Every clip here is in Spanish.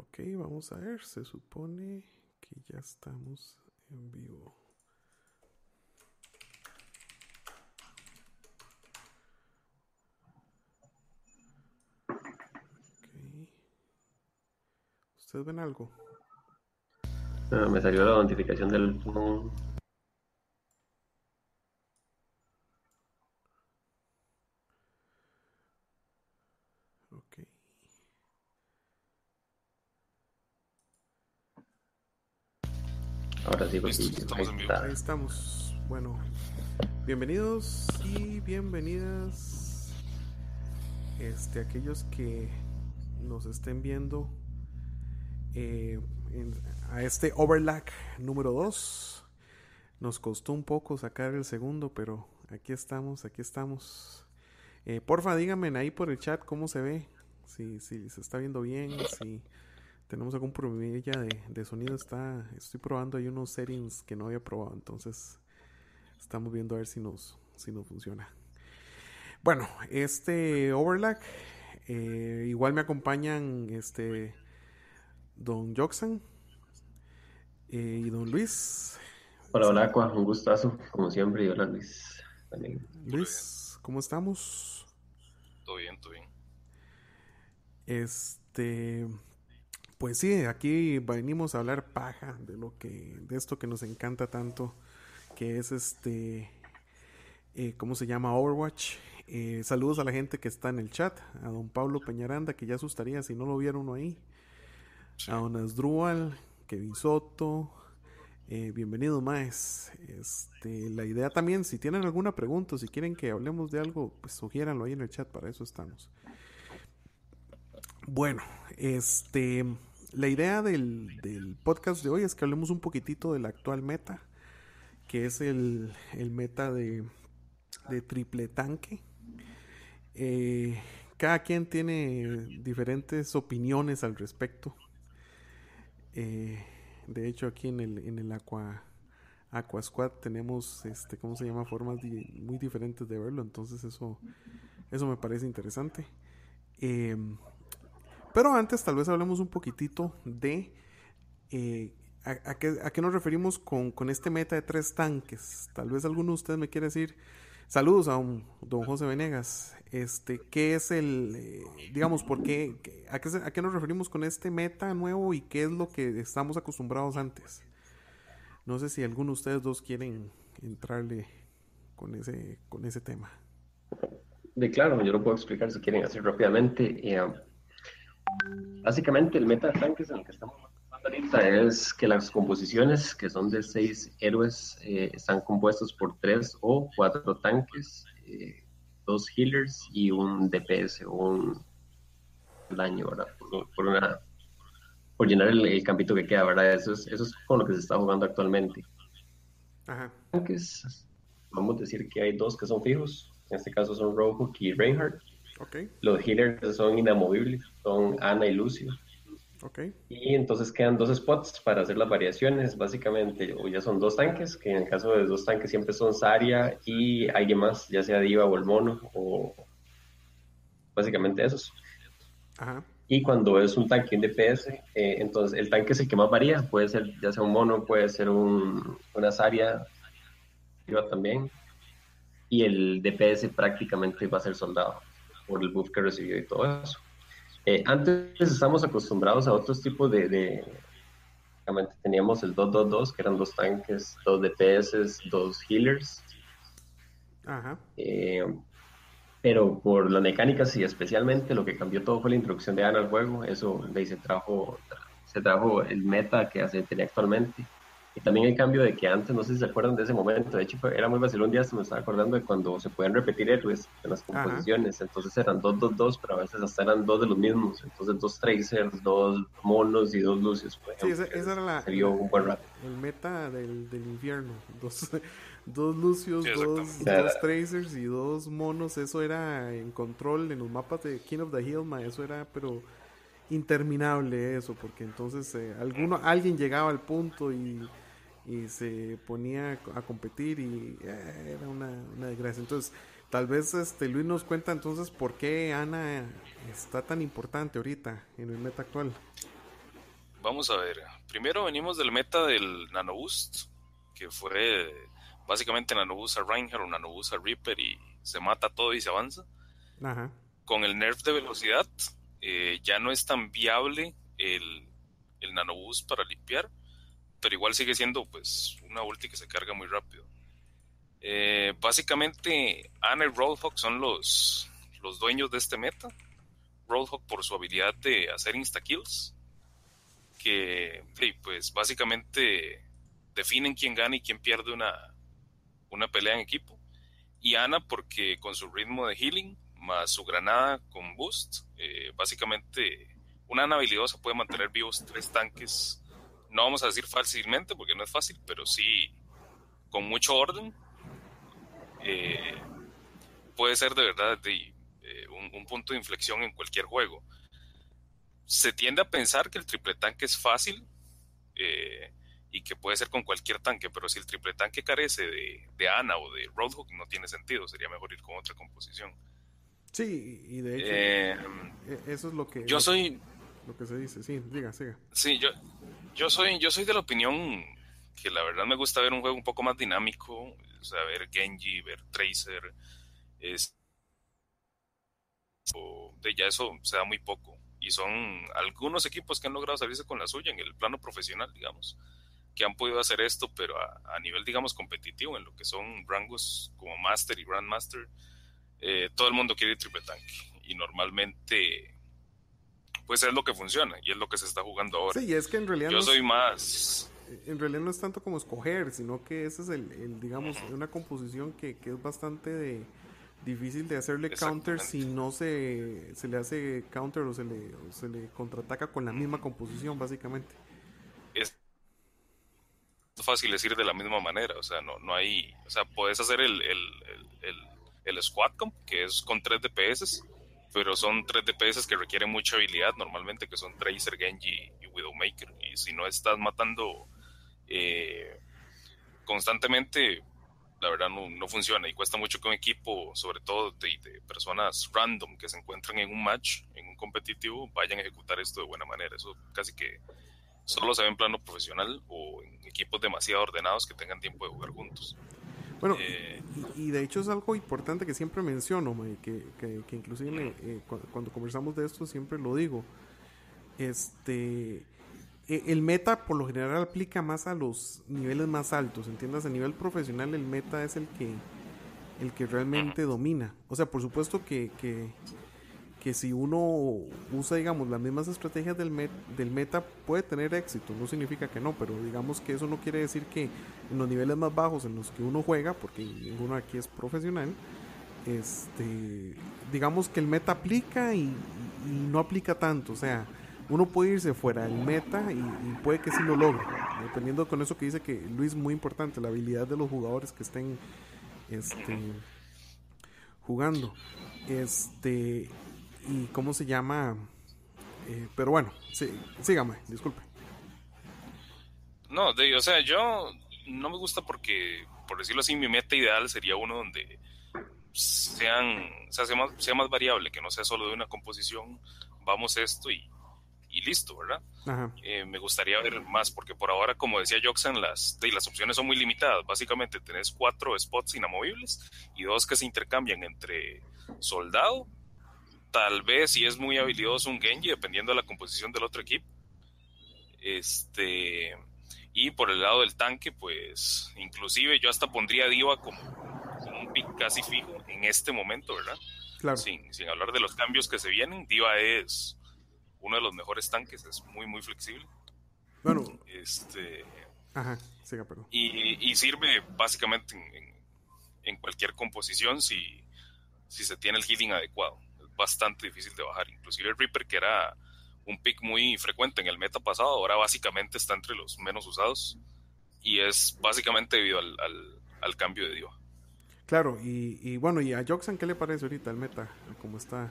Ok, vamos a ver. Se supone que ya estamos en vivo. Ok. ¿Ustedes ven algo? Ah, me salió la notificación del... Ok. Ahora sí, porque Listo, estamos ahí en vivo. está. Ahí estamos. Bueno, bienvenidos y bienvenidas. Este, aquellos que nos estén viendo eh, en- a este overlack número 2. Nos costó un poco sacar el segundo, pero aquí estamos, aquí estamos. Eh, porfa, díganme ahí por el chat cómo se ve. Si, si se está viendo bien, si tenemos algún problemilla de, de sonido. Está, estoy probando ahí unos settings que no había probado, entonces estamos viendo a ver si nos, si nos funciona. Bueno, este overlack, eh, igual me acompañan este Don Joxan eh, y Don Luis. Hola, hola, Aqua, un gustazo, como siempre, y hola, Luis. También. Luis, ¿cómo estamos? Todo bien, todo bien. Este, pues sí, aquí venimos a hablar paja de lo que, de esto que nos encanta tanto, que es este, eh, ¿cómo se llama? Overwatch. Eh, saludos a la gente que está en el chat, a don Pablo Peñaranda, que ya asustaría si no lo vieron uno ahí, a don Asdrúbal, Kevin Soto, eh, bienvenido más. Este, la idea también, si tienen alguna pregunta, si quieren que hablemos de algo, pues sugiéranlo ahí en el chat, para eso estamos. Bueno, este, la idea del, del podcast de hoy es que hablemos un poquitito del actual meta, que es el, el meta de, de triple tanque. Eh, cada quien tiene diferentes opiniones al respecto. Eh, de hecho, aquí en el, en el Aqua, Aqua Squad tenemos, este, ¿cómo se llama? Formas muy diferentes de verlo. Entonces eso, eso me parece interesante. Em, pero antes tal vez hablemos un poquitito de eh, a, qué, a qué nos referimos con, con este meta de tres tanques. Tal vez alguno de ustedes me quiere decir, saludos a don José Venegas, este, ¿qué es el, eh, digamos, por qué, a, qué, a qué nos referimos con este meta nuevo y qué es lo que estamos acostumbrados antes? No sé si alguno de ustedes dos quieren entrarle con ese, con ese tema. De claro, yo lo puedo explicar si quieren así rápidamente. Eh, básicamente, el meta de tanques en el que estamos ahorita es que las composiciones, que son de seis héroes, eh, están compuestas por tres o cuatro tanques, eh, dos healers y un DPS o un daño, ¿verdad? Por, por una, por llenar el, el campito que queda, ¿verdad? Eso es, eso es con lo que se está jugando actualmente. Ajá. Tanques, vamos a decir que hay dos que son fijos, en este caso son Roadhog y Reinhardt. Los healers son inamovibles, son Ana y Lucio. ok. Y entonces quedan dos spots para hacer las variaciones, básicamente. O ya son dos tanques, que en el caso de dos tanques siempre son Saria y alguien más, ya sea Diva o el mono, o básicamente esos. Ajá. Y cuando es un tanque un DPS, eh, entonces el tanque es el que más varía. Puede ser ya sea un mono, puede ser un, una Saria, Diva también. Y el DPS prácticamente va a ser soldado por el buff que recibió y todo eso. Eh, antes estamos acostumbrados a otros tipos de, de- teníamos el 2-2-2, que eran dos tanques, dos DPS, dos healers. Ajá. Eh, pero por las mecánicas y especialmente lo que cambió todo fue la introducción de Ana al juego. Eso de ahí se trajo, se trajo el meta que se tenía actualmente. Y también el cambio de que antes, no sé si se acuerdan de ese momento, de hecho fue- era muy vacilón, un día se me estaba acordando de cuando se pueden repetir héroes en las Ajá. composiciones, entonces eran 2-2-2, pero a veces hasta eran dos de los mismos, entonces dos Tracers, dos Monos y dos Lucios, por Sí, esa, esa era la, Se vio un buen rato. el meta del, del infierno. Dos, dos Lucios, Sí, dos, dos Tracers y dos monos. Eso era en control en los mapas de King of the Hill, ma, Eso era, pero interminable eso, porque entonces eh, alguno, alguien llegaba al punto y, y se ponía a competir y eh, era una, una desgracia. Entonces, tal vez este Luis nos cuenta entonces por qué Ana está tan importante ahorita en el meta actual. Vamos a ver. Primero venimos del meta del Nano Boost, que fue básicamente Nano Boost a Reinhardt o Nano Boost a Reaper y se mata todo y se avanza. Ajá. Con el nerf de velocidad, eh, ya no es tan viable el, el Nano Boost para limpiar, pero igual sigue siendo pues una ulti que se carga muy rápido. Eh, básicamente, Ana y Roadhog son los, los dueños de este meta. Roadhog por su habilidad de hacer insta-kills, que pues básicamente definen quién gana y quién pierde una, una pelea en equipo. Y Ana porque con su ritmo de healing, más su granada con boost, eh, básicamente una Ana habilidosa puede mantener vivos tres tanques. No vamos a decir fácilmente porque no es fácil, pero sí con mucho orden. Eh, puede ser de verdad de, eh, un, un, punto de inflexión en cualquier juego. Se tiende a pensar que el triple tanque es fácil eh, y que puede ser con cualquier tanque, pero si el triple tanque carece de, de Ana o de Roadhog, no tiene sentido, sería mejor ir con otra composición. Sí, y de hecho, eso es lo que. Yo soy. Lo que se dice, sí, diga, siga. Sí, yo, yo, soy, yo soy de la opinión que la verdad me gusta ver un juego un poco más dinámico, o sea, ver Genji, ver Tracer, es, o de ya eso se da muy poco. Y son algunos equipos que han logrado salirse con la suya en el plano profesional, digamos, que han podido hacer esto, pero a, nivel, digamos, competitivo, en lo que son rangos como Master y Grandmaster, eh, todo el mundo quiere triple tanque. Y normalmente, pues es lo que funciona y es lo que se está jugando ahora. Sí, y es que en realidad. Yo no soy es, más. En realidad no es tanto como escoger, sino que ese es el, el digamos, una composición que, que es bastante de, difícil de hacerle counter si no se, se le hace counter o se le, o se le contraataca con la misma composición, básicamente. Es fácil decir de la misma manera, o sea, no, no hay, o sea, puedes hacer el, el, el, el squad comp, que es con 3 DPS, pero son 3 DPS que requieren mucha habilidad normalmente, que son Tracer, Genji y Widowmaker, y si no estás matando eh, constantemente, la verdad no, no, funciona y cuesta mucho que un equipo, sobre todo de, personas random que se encuentran en un match, en un competitivo, vayan a ejecutar esto de buena manera. Eso casi que solo se ve en plano profesional o en equipos demasiado ordenados que tengan tiempo de jugar juntos. Bueno, eh, y, y, de hecho es algo importante que siempre menciono, May, que, que, que, inclusive eh, cuando, cuando conversamos de esto siempre lo digo. Este el meta por lo general aplica más a los niveles más altos, entiendas, a nivel profesional el meta es el que el que realmente domina. O sea, por supuesto que, que, que si uno usa, digamos, las mismas estrategias del, met, del meta puede tener éxito, no significa que no, pero digamos que eso no quiere decir que en los niveles más bajos en los que uno juega, porque ninguno aquí es profesional, este, digamos que el meta aplica y, no aplica tanto, o sea, uno puede irse fuera del meta y, y, puede que sí lo logre. Dependiendo con eso que dice que Luis, muy importante, la habilidad de los jugadores que estén este, jugando. Este, y cómo se llama. Eh, pero bueno, sí, sígame, disculpe. No, de, o sea, yo no me gusta porque, por decirlo así, mi meta ideal sería uno donde sean, o sea, sea más, sea más variable, que no sea solo de una composición, vamos esto y y listo, ¿verdad? Eh, me gustaría ver más, porque por ahora, como decía Joxan, las, las opciones son muy limitadas. Básicamente tenés cuatro spots inamovibles y dos que se intercambian entre soldado, tal vez si es muy habilidoso un Genji, dependiendo de la composición del otro equipo. Este, y por el lado del tanque, pues inclusive yo hasta pondría a Diva como, como un pick casi fijo en este momento, ¿verdad? Claro. Sin, sin hablar de los cambios que se vienen, Diva es uno de los mejores tanques, es muy, muy flexible. Bueno. Este, Ajá, siga, perdón. Y, y sirve básicamente en, en, en, cualquier composición si, si se tiene el healing adecuado. Bastante difícil de bajar. Inclusive el Reaper, que era un pick muy frecuente en el meta pasado, ahora básicamente está entre los menos usados. Y es básicamente debido al, al, al cambio de Diva. Claro, y, y, bueno, ¿y a Joxan qué le parece ahorita el meta? ¿Cómo está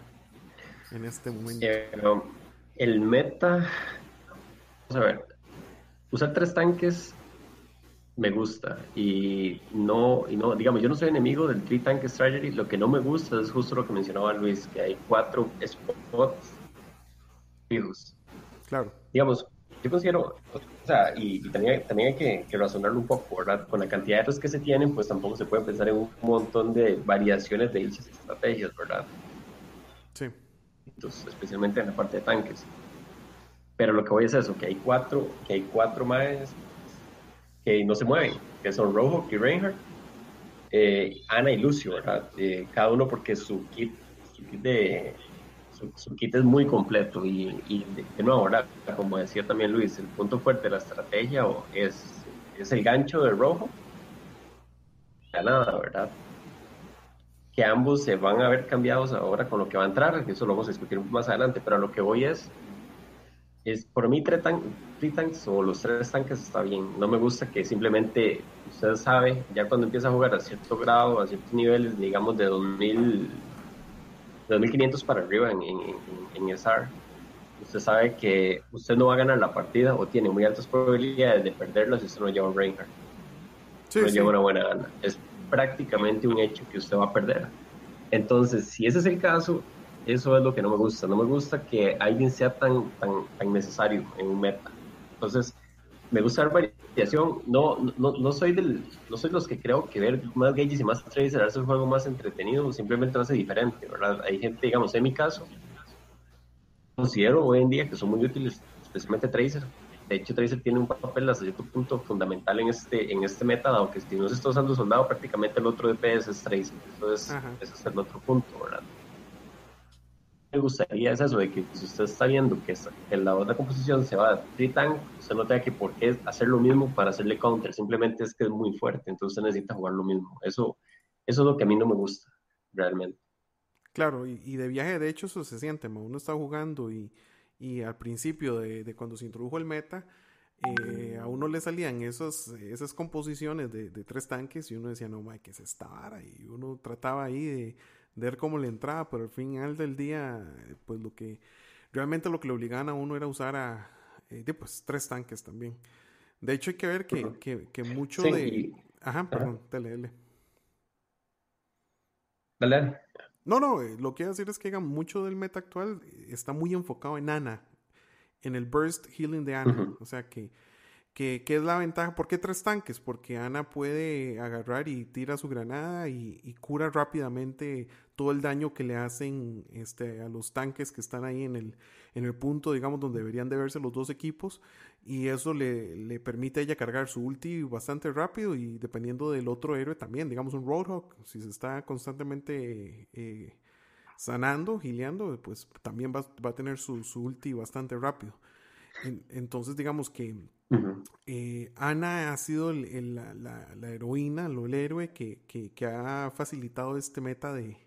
en este momento? Eh, no el meta, vamos a ver, usar tres tanques me gusta y no, y no, digamos, yo no soy enemigo del three tank strategy, lo que no me gusta es justo lo que mencionaba Luis, que hay cuatro spots fijos. Claro. Digamos, yo considero, o sea, y, también, también hay que, que, razonarlo un poco, ¿verdad? Con la cantidad de datos que se tienen, pues tampoco se puede pensar en un montón de variaciones de dichas estrategias, ¿verdad? Sí. Entonces, especialmente en la parte de tanques. Pero lo que voy es eso, que hay cuatro, que hay cuatro más que no se mueven, que son Rojo y Reinhardt, eh, Ana y Lucio, ¿verdad? Eh, cada uno porque su kit, su kit es muy completo y, y de, nuevo, ¿verdad? como decía también Luis, el punto fuerte de la estrategia es, es el gancho de rojo. Ya nada, ¿verdad? Que ambos se van a ver cambiados ahora con lo que va a entrar, eso lo vamos a discutir más adelante, pero lo que voy es, es por mí tres, tanques o los tres tanques está bien. No me gusta que simplemente, usted sabe, ya cuando empieza a jugar a cierto grado, a ciertos niveles, digamos de 2000 2500 para arriba en, en, en SR, usted sabe que usted no va a ganar la partida o tiene muy altas probabilidades de perderla si usted no lleva un Reinhardt. no lleva una buena gana. Es prácticamente un hecho que usted va a perder. Entonces, si ese es el caso, eso es lo que no me gusta. No me gusta que alguien sea tan, tan, tan necesario en un meta. Entonces, me gusta dar variación. No, no, no soy del, no soy los que creo que ver más gauges y más tracers hace un juego más entretenido, simplemente lo hace diferente, ¿verdad? Hay gente, digamos, en mi caso, considero hoy en día que son muy útiles, especialmente Tracer. De hecho, Tracer tiene un papel hasta cierto punto fundamental en este, en este meta, dado que si no se está usando soldado, prácticamente el otro DPS es Tracer. Entonces, ese es el otro punto, ¿verdad? Me gustaría es eso, de que si usted está viendo que, en la otra composición se va a Titan, usted no tenga que por qué hacer lo mismo para hacerle counter, simplemente es que es muy fuerte, entonces usted necesita jugar lo mismo. Eso, eso es lo que a mí no me gusta, realmente. Claro, y, de viaje, de hecho, eso se siente, uno está jugando y, y al principio de, de, cuando se introdujo el meta, eh, a uno le salían esos, esas composiciones de, tres tanques y uno decía, no, ma, que es esta vara? Y uno trataba ahí de ver cómo le entraba, pero al final del día, pues lo que realmente lo que le obligaban a uno era usar a eh, pues tres tanques también. De hecho, hay que ver que, que, que mucho de. Ajá, perdón, dale, dale. Dale. No, no, eh, lo que quiero decir es que mucho del meta actual está muy enfocado en Ana, en el burst healing de Ana. O sea que ¿Qué, es la ventaja? ¿Por qué tres tanques? Porque Ana puede agarrar y tira su granada y, cura rápidamente todo el daño que le hacen este, a los tanques que están ahí en el, en el punto, digamos, donde deberían de verse los dos equipos. Y eso le, permite a ella cargar su ulti bastante rápido y dependiendo del otro héroe también, digamos un Roadhog, si se está constantemente eh, sanando, gileando, pues también va, a tener su, su ulti bastante rápido. entonces, digamos que eh, Ana ha sido la, heroína, el héroe que, ha facilitado este meta de,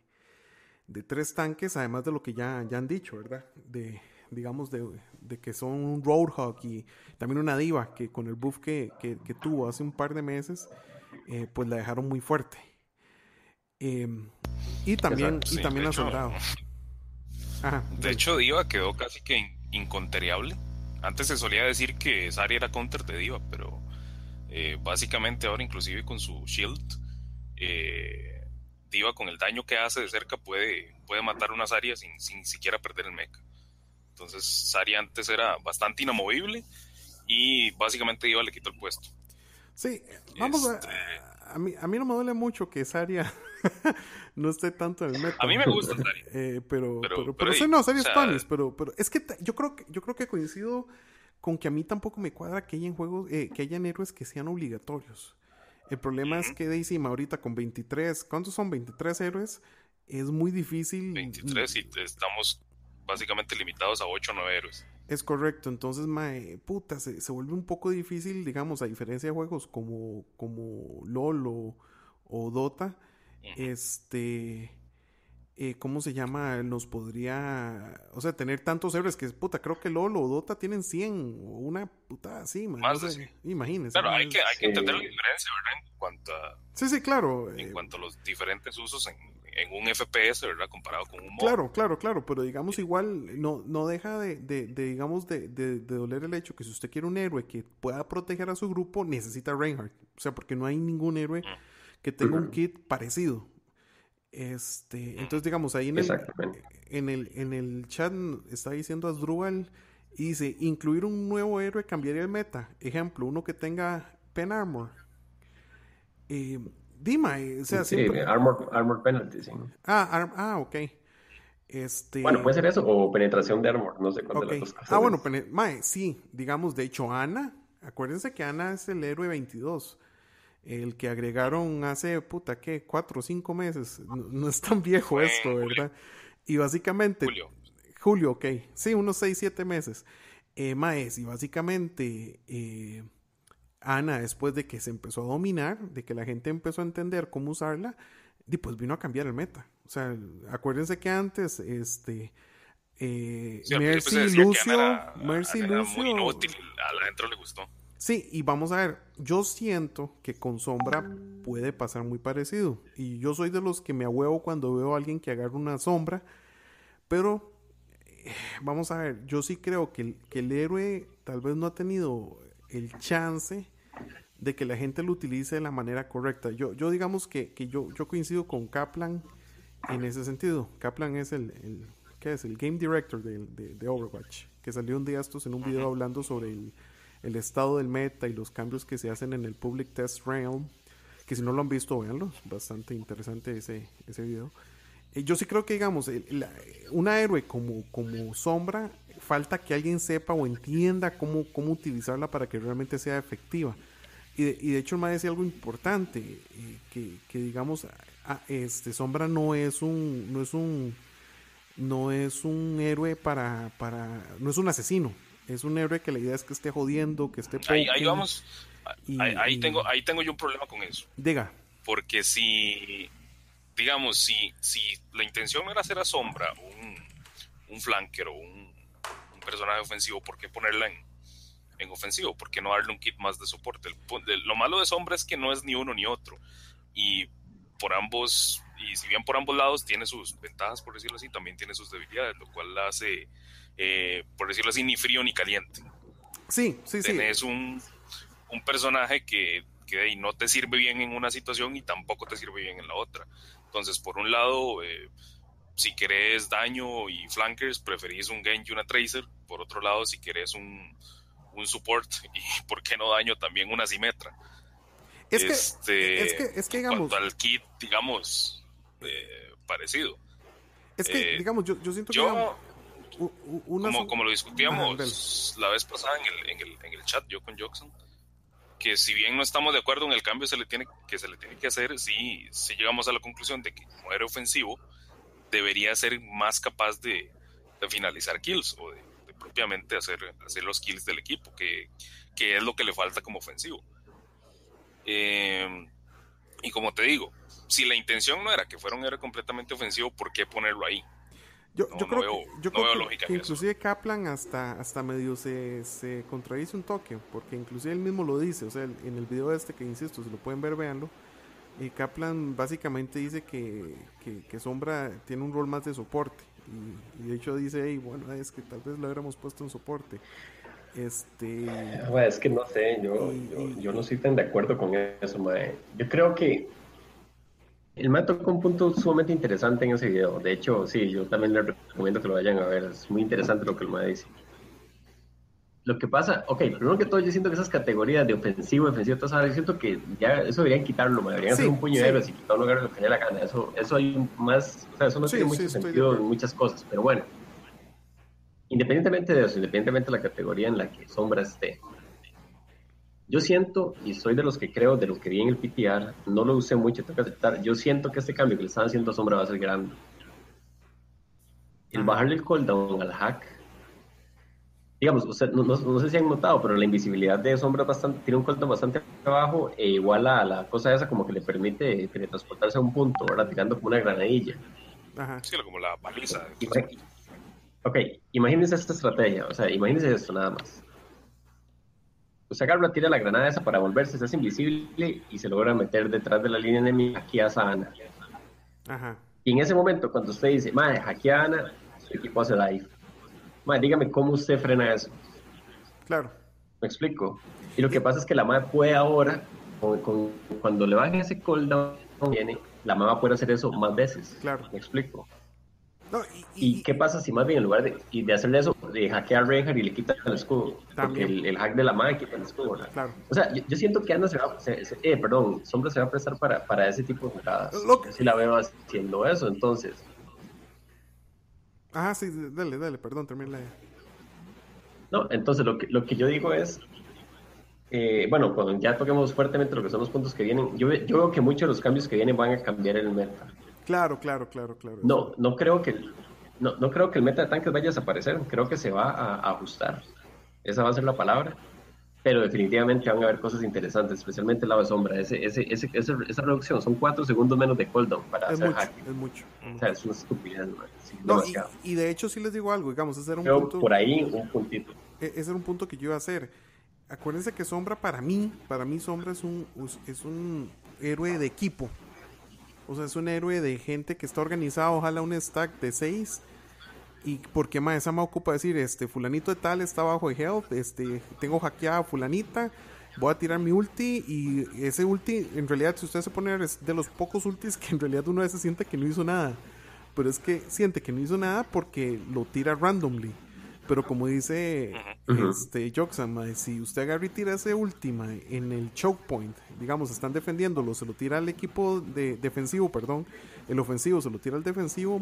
tres tanques, además de lo que ya, ya han dicho, ¿verdad? De, digamos, de, que son un Roadhog y también una diva que con el buff que, tuvo hace un par de meses, eh, pues la dejaron muy fuerte. Em, y también, y también ha soldado. de hecho, Diva quedó casi que inconteriable antes se solía decir que Sari era counter de Diva, pero eh, básicamente ahora inclusive con su shield, eh, Con el daño que hace de cerca puede, puede matar una Zarya sin, sin siquiera perder el mecha. Entonces Sari antes era bastante inamovible y básicamente Diva le quitó el puesto. Sí, vamos a, este, a mí, a mí no me duele mucho que Saria no esté tanto en el meta. A mí me gusta Saria. Eh, pero, pero, pero, sí, no, Saria es pero, pero es que yo creo que yo creo que coincido con que a mí tampoco me cuadra que hayan juegos, eh, que hayan héroes que sean obligatorios. El problema es que Daisy ahorita con 23, ¿cuántos son 23 héroes? Es muy difícil. 23 y estamos básicamente limitados a 8 o 9 héroes. Es correcto, entonces, mae, puta, se, vuelve un poco difícil, digamos, a diferencia de juegos como, como LOL o, Dota, este, eh, ¿cómo se llama? Nos podría, o sea, tener tantos héroes que, puta, creo que LOL o Dota tienen 100 o una puta así, mae, Más imagínese. Claro, hay que, hay que entender la diferencia, ¿verdad? En cuanto a... Sí, sí, claro. En eh, cuanto a los diferentes usos en, en un FPS, ¿verdad? Comparado con un modo. Claro, claro, claro, pero digamos igual no, no deja de, de, digamos, de, de, doler el hecho que si usted quiere un héroe que pueda proteger a su grupo, necesita Reinhardt. O sea, porque no hay ningún héroe que tenga un kit parecido. Este, entonces digamos, ahí en el, en el, en el chat está diciendo Asdrúbal Y dice, incluir un nuevo héroe cambiaría el meta. Ejemplo, uno que tenga Pen Armor. Eh, Dima, o sea, sí, armor, armor penalty, sí. Ah, ah, ok. Este... Bueno, puede ser eso o penetración de armor, no sé cuál de las dos cosas. Ah, bueno, mae, sí, digamos, de hecho, Ana, acuérdense que Ana es el héroe 22 el que agregaron hace, puta, ¿qué? Cuatro o cinco meses. No, es tan viejo esto, ¿verdad? Y básicamente... Julio. Julio, ok. Sí, unos seis, siete meses. Eh, Maes, y básicamente eh, Ana, después de que se empezó a dominar, de que la gente empezó a entender cómo usarla, y pues vino a cambiar el meta. O sea, acuérdense que antes, este... Eh, Mercy Lucio, Mercy Lucio, muy inútil, a la gente le gustó. Sí, y vamos a ver, yo siento que con sombra puede pasar muy parecido. Y yo soy de los que me ahuevo cuando veo a alguien que agarra una sombra. Pero, eh, vamos a ver, yo sí creo que el, héroe tal vez no ha tenido el chance de que la gente lo utilice de la manera correcta. Yo, yo digamos que, yo, yo coincido con Kaplan en ese sentido. Kaplan es el, el ¿qué es? El Game Director de, de Overwatch, que salió un día estos en un video hablando sobre el el estado del meta y los cambios que se hacen en el Public Test Realm. Que si no lo han visto, véanlo. Bastante interesante ese, ese video. Eh, yo sí creo que, digamos, una héroe como, como sombra, falta que alguien sepa o entienda cómo, cómo utilizarla para que realmente sea efectiva. Y de, y de hecho, el decía algo importante, eh, que, que, digamos, este Sombra no es un, no es un, no es un héroe para, para, no es un asesino, es un héroe que la idea es que esté jodiendo, que esté... Ahí, ahí, vamos. ahí, tengo, ahí tengo yo un problema con eso. Diga. Porque si, digamos, si, si la intención era hacer a Sombra un, un flanker o un, personaje ofensivo, ¿por qué ponerla en, en ofensivo? ¿Por qué no darle un kit más de soporte? lo malo de Sombra es que no es ni uno ni otro. Y por ambos, y si bien por ambos lados tiene sus ventajas, por decirlo así, también tiene sus debilidades, lo cual la hace eh, por decirlo así, ni frío ni caliente. Sí, sí, sí. Un, un personaje que, que no te sirve bien en una situación y tampoco te sirve bien en la otra. Entonces, por un lado, eh, si querés daño y flankers, preferís un Genji y una Tracer. Por otro lado, si querés un, un support y, ¿por qué no daño? También una Simetra. Es, que, este, es que, es que, digamos... al kit, digamos, eh, parecido. Es que, digamos, yo, yo siento que como, como, lo discutíamos la vez pasada en el, en, el, en el, chat, yo con Jackson, que si bien no estamos de acuerdo en el cambio se le tiene, que se le tiene que hacer, sí, si llegamos a la conclusión de que como era ofensivo, debería ser más capaz de, de finalizar kills o de, propiamente hacer, hacer los kills del equipo, que, que, es lo que le falta como ofensivo. Eh, y como te digo, si la intención no era que fuera un héroe completamente ofensivo, ¿por qué ponerlo ahí? Yo, yo creo, que, yo creo que, inclusive Kaplan hasta, hasta medio se, se contradice un toque, porque inclusive él mismo lo dice, o sea, en el video este que insisto, si lo pueden ver, véanlo, y Kaplan básicamente dice que, que, Sombra tiene un rol más de soporte, y, de hecho dice, hey, bueno, es que tal vez lo hubiéramos puesto en soporte. Este... es que no sé, yo, yo, yo, no estoy tan de acuerdo con eso, mae. Yo creo que el me tocó un punto sumamente interesante en ese video. De hecho, sí, yo también les recomiendo que lo vayan a ver. Es muy interesante lo que el MAE dice. Lo que pasa, ok, primero que todo, yo siento que esas categorías de ofensivo, defensivo, todo eso, siento que ya eso deberían quitarlo, deberían hacer un puño de héroes y quitar un lugar lo que le la gana. Eso, eso hay más, o sea, eso no tiene mucho sentido en muchas cosas, pero bueno. Independientemente de eso, independientemente de la categoría en la que Sombra esté, yo siento, y soy de los que creo, de lo que vi en el PTR, no lo usé mucho, tengo que aceptar, yo siento que este cambio que le están haciendo a Sombra va a ser grande. El bajarle el cooldown al hack, digamos, no, sé si han notado, pero la invisibilidad de Sombra bastante, tiene un cooldown bastante bajo, e igual a la cosa esa como que le permite teletransportarse a un punto, ¿verdad? Tirando como una granadilla. Ajá. Sí, como la paliza. Ok, imagínense esta estrategia, o sea, imagínense esto nada más Usted agarra, tira la granada esa para volverse, se hace invisible y se logra meter detrás de la línea enemiga, aquí a Ana. Ajá. Y en ese momento, cuando usted dice, madre, hackea a Ana, su equipo hace dive. Madre, dígame cómo usted frena eso. Claro. ¿Me explico? Y lo que pasa es que la madre puede ahora, cuando le bajen ese cooldown, viene, la madre puede hacer eso más veces. Claro. ¿Me explico? y, qué pasa si más bien en lugar de, de hacerle eso, de hackear a Reinhardt y le quita el escudo. Porque el, hack de la madre quita el escudo, Claro. O sea, yo, siento que Ana se va, eh, perdón, Sombra se va a prestar para, para ese tipo de jugadas. Lo si la veo haciendo eso, entonces. Ah, sí, dale, dale, perdón, termina. No, entonces lo que, lo que yo digo es, eh, bueno, cuando ya toquemos fuertemente lo que son los puntos que vienen, yo, yo veo que muchos de los cambios que vienen van a cambiar el meta. Claro, claro, claro, claro. No, no creo que no, no creo que el meta de tanques vaya a desaparecer, creo que se va a, ajustar. Esa va a ser la palabra. Pero definitivamente van a haber cosas interesantes, especialmente el lado de sombra. Ese, ese, ese, esa, reducción son cuatro segundos menos de cooldown para hacer mucho, Es mucho. O sea, es una estupidez. no, y, de hecho, sí les digo algo, digamos, ese era un punto. Por ahí, un puntito. E, ese era un punto que yo iba a hacer acuérdense que Sombra para mí, para mí Sombra es un, es un héroe de equipo. O sea, es un héroe de gente que está organizado, ojalá un stack de 6. Y porque más esa me ocupa decir, este, fulanito de tal está bajo de health, este, tengo hackeada a fulanita, voy a tirar mi ulti y ese ulti, en realidad, si usted se pone es de los pocos ultis que en realidad uno a veces siente que no hizo nada. Pero es que siente que no hizo nada porque lo tira randomly. Pero como dice este Joxan, si usted agarra y tira ese última en el choke point, digamos, están defendiéndolo, se lo tira al equipo de, defensivo, perdón, el ofensivo se lo tira al defensivo,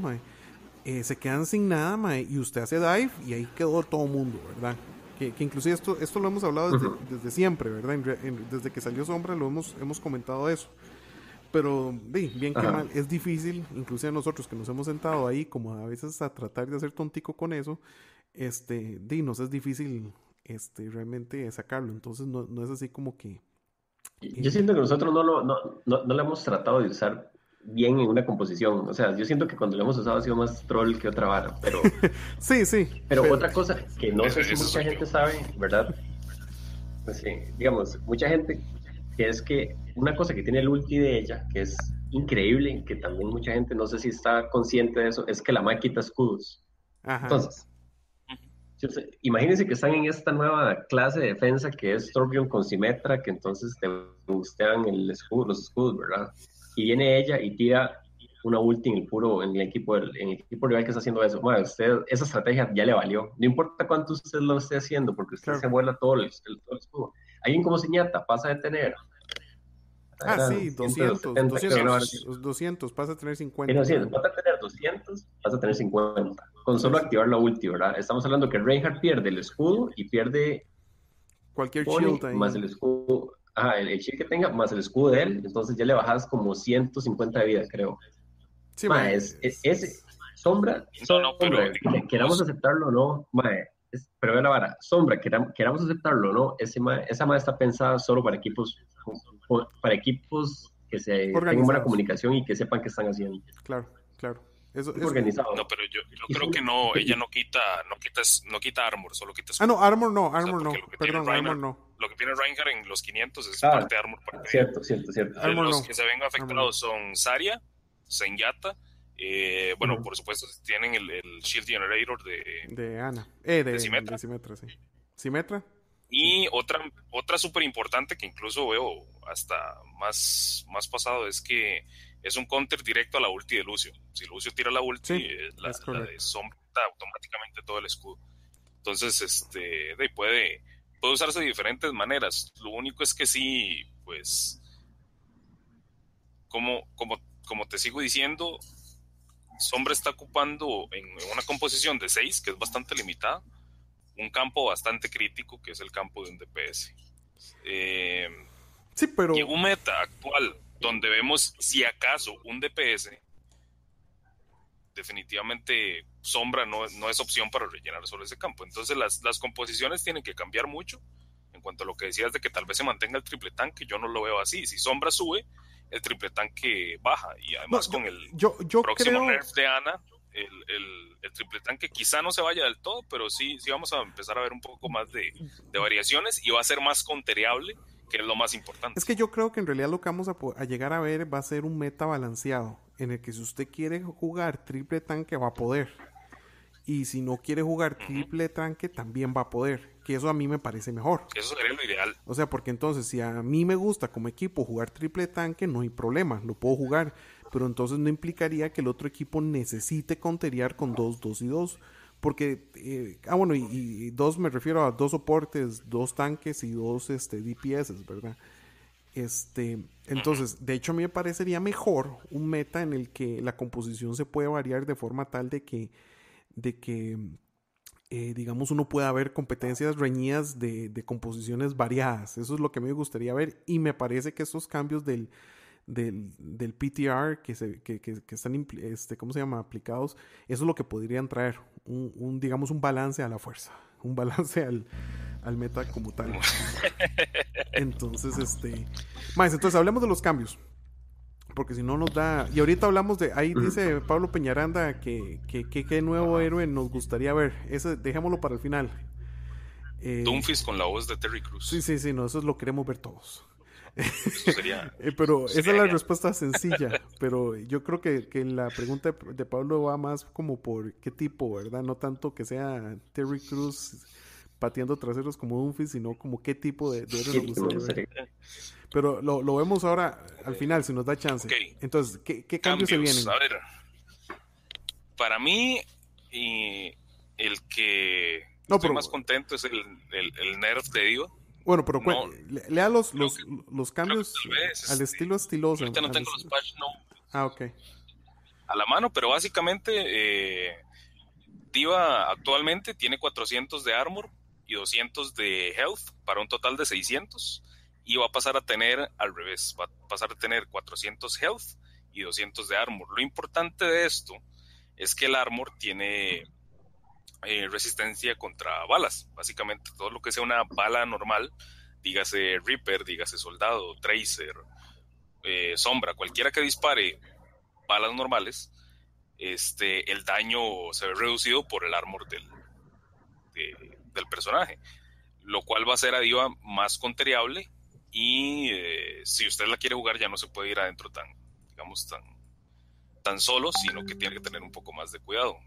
eh, se quedan sin nada, y usted hace dive y ahí quedó todo el mundo, ¿verdad? Que, inclusive esto, esto lo hemos hablado desde, siempre, ¿verdad? desde que salió Sombra lo hemos, hemos comentado eso. Pero bien que mal, es difícil, inclusive nosotros que nos hemos sentado ahí como a veces a tratar de hacer tontico con eso, este, dinos, es difícil este, realmente sacarlo. Entonces no, no es así como que... Yo eh, siento que nosotros no lo, no, no, lo hemos tratado de usar bien en una composición. O sea, yo siento que cuando lo hemos usado ha sido más troll que otra vara, pero... sí, sí. Pero, otra cosa que no sé si mucha gente sabe, ¿verdad? Pues sí, digamos, mucha gente que es que una cosa que tiene el ulti de ella, que es increíble, que también mucha gente no sé si está consciente de eso, es que la máquina escudos. Entonces, imagínense que están en esta nueva clase de defensa que es Torbjorn con Simetra, que entonces te gustean el escudo, los escudos, ¿verdad? Y viene ella y tira una ulti en el puro, en el equipo, en el equipo rival que está haciendo eso. Bueno, usted, esa estrategia ya le valió. No importa cuánto usted lo esté haciendo, porque usted se vuela todo el, todo el escudo. Alguien como Señata pasa de tener Ah, sí, 200, 200, 200, pasa a tener 50. 200, vas a tener 200, vas a tener 50. Con solo activar la ulti, ¿verdad? Estamos hablando que Reinhardt pierde el escudo y pierde cualquier shield ahí. Más el escudo, ajá, el, shield que tenga, más el escudo de él, entonces ya le bajas como 150 de vida, creo. Sí, ma, es, es, sombra, sombra pero, queramos aceptarlo o no, ma, pero ve la vara, sombra, queramos, queramos aceptarlo o no, ese esa ma está pensada solo para equipos para equipos que se tengan buena comunicación y que sepan qué están haciendo. Claro, claro. Eso, organizado. No, pero yo, yo creo que no, ella no quita, no quita, no quita armor, solo quita Ah, no, armor no, armor no. Perdón, armor no. Lo que tiene Reinhardt en los 500 es ah, parte de armor. cierto, cierto, cierto. los que se ven afectados son Saria, Senyata, eh, bueno, por supuesto, tienen el, el, Shield Generator de... De Ana. Eh, de, de Simetra. De Simetra, sí. ¿Simetra? Y otra, otra súper importante que incluso veo hasta más, más pasado es que es un counter directo a la ulti de Lucio. Si Lucio tira la ulti, eh, la, de sombra automáticamente todo el escudo. Entonces, este, puede, puede usarse de diferentes maneras. Lo único es que sí, pues, como, como, como te sigo diciendo, Sombra está ocupando en una composición de 6, que es bastante limitada un campo bastante crítico que es el campo de un DPS. Eh, sí, pero... Y un meta actual donde vemos si acaso un DPS, definitivamente sombra no, es opción para rellenar solo ese campo. Entonces las, las composiciones tienen que cambiar mucho. En cuanto a lo que decías de que tal vez se mantenga el triple tanque, yo no lo veo así. Si sombra sube, el triple tanque baja. Y además con el yo, yo próximo nerf de Ana, el, el, triple tanque quizá no se vaya del todo, pero sí, sí vamos a empezar a ver un poco más de, variaciones y va a ser más conteriable, que es lo más importante. Es que yo creo que en realidad lo que vamos a, llegar a ver va a ser un meta balanceado, en el que si usted quiere jugar triple tanque va a poder. Y si no quiere jugar triple tanque también va a poder. Que eso a mí me parece mejor. Eso sería lo ideal. O sea, porque entonces si a mí me gusta como equipo jugar triple tanque, no hay problema, lo puedo jugar pero entonces no implicaría que el otro equipo necesite conteriar con 2, 2 y 2, porque, eh, ah, bueno, y, dos me refiero a dos soportes, dos tanques y dos este, DPS, ¿verdad? Este, entonces, de hecho, a mí me parecería mejor un meta en el que la composición se puede variar de forma tal de que, de que eh, digamos, uno pueda ver competencias reñidas de, de, composiciones variadas. Eso es lo que me gustaría ver y me parece que estos cambios del, del, del PTR que, se, que, que, están, este, ¿cómo se llama?, aplicados, eso es lo que podrían traer, un, un digamos, un balance a la fuerza, un balance al, al meta como tal. Entonces, este... Más, entonces hablemos de los cambios. Porque si no nos da... Y ahorita hablamos de... Ahí dice Pablo Peñaranda que qué nuevo héroe nos gustaría ver. Ese, dejémoslo para el final. Eh, con la voz de Terry Cruz. Sí, sí, sí, no, eso lo queremos ver todos. Eh, pero esa es la respuesta sencilla. Pero yo creo que, que, la pregunta de Pablo va más como por qué tipo, ¿verdad? No tanto que sea Terry Cruz pateando traseros como Dumfries, sino como qué tipo de, de Pero lo, lo, vemos ahora al final, si nos da chance. Entonces, ¿qué, qué cambios, se vienen? A ver, para mí, y el que no, estoy más contento es el, el, el nerf de Diva. Bueno, pero lea los, los, los cambios al este, estilo estiloso. Ahorita no tengo los patch no. Ah, ok. A la mano, pero básicamente eh, Diva actualmente tiene 400 de armor y 200 de health para un total de 600 y va a pasar a tener al revés, va a pasar a tener 400 health y 200 de armor. Lo importante de esto es que el armor tiene eh, resistencia contra balas. Básicamente todo lo que sea una bala normal, dígase Reaper, dígase soldado, tracer, eh, sombra, cualquiera que dispare balas normales, este, el daño se ve reducido por el armor del, del personaje, lo cual va a hacer a Diva más conteriable y eh, si usted la quiere jugar ya no se puede ir adentro tan, digamos, tan, tan solo, sino que tiene que tener un poco más de cuidado.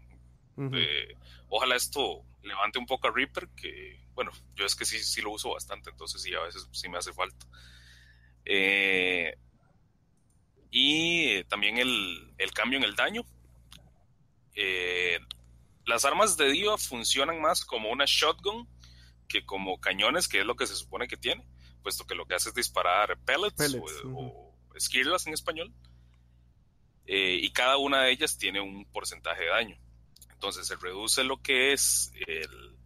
Eh, ojalá esto levante un poco a Reaper, que bueno, yo es que sí, sí lo uso bastante, entonces sí, a veces sí me hace falta. Eh, y también el, el, cambio en el daño. Eh, las armas de Diva funcionan más como una shotgun que como cañones, que es lo que se supone que tiene, puesto que lo que hace es disparar pellets, o, esquirlas en español. Eh, y cada una de ellas tiene un porcentaje de daño. Entonces se reduce lo que es el,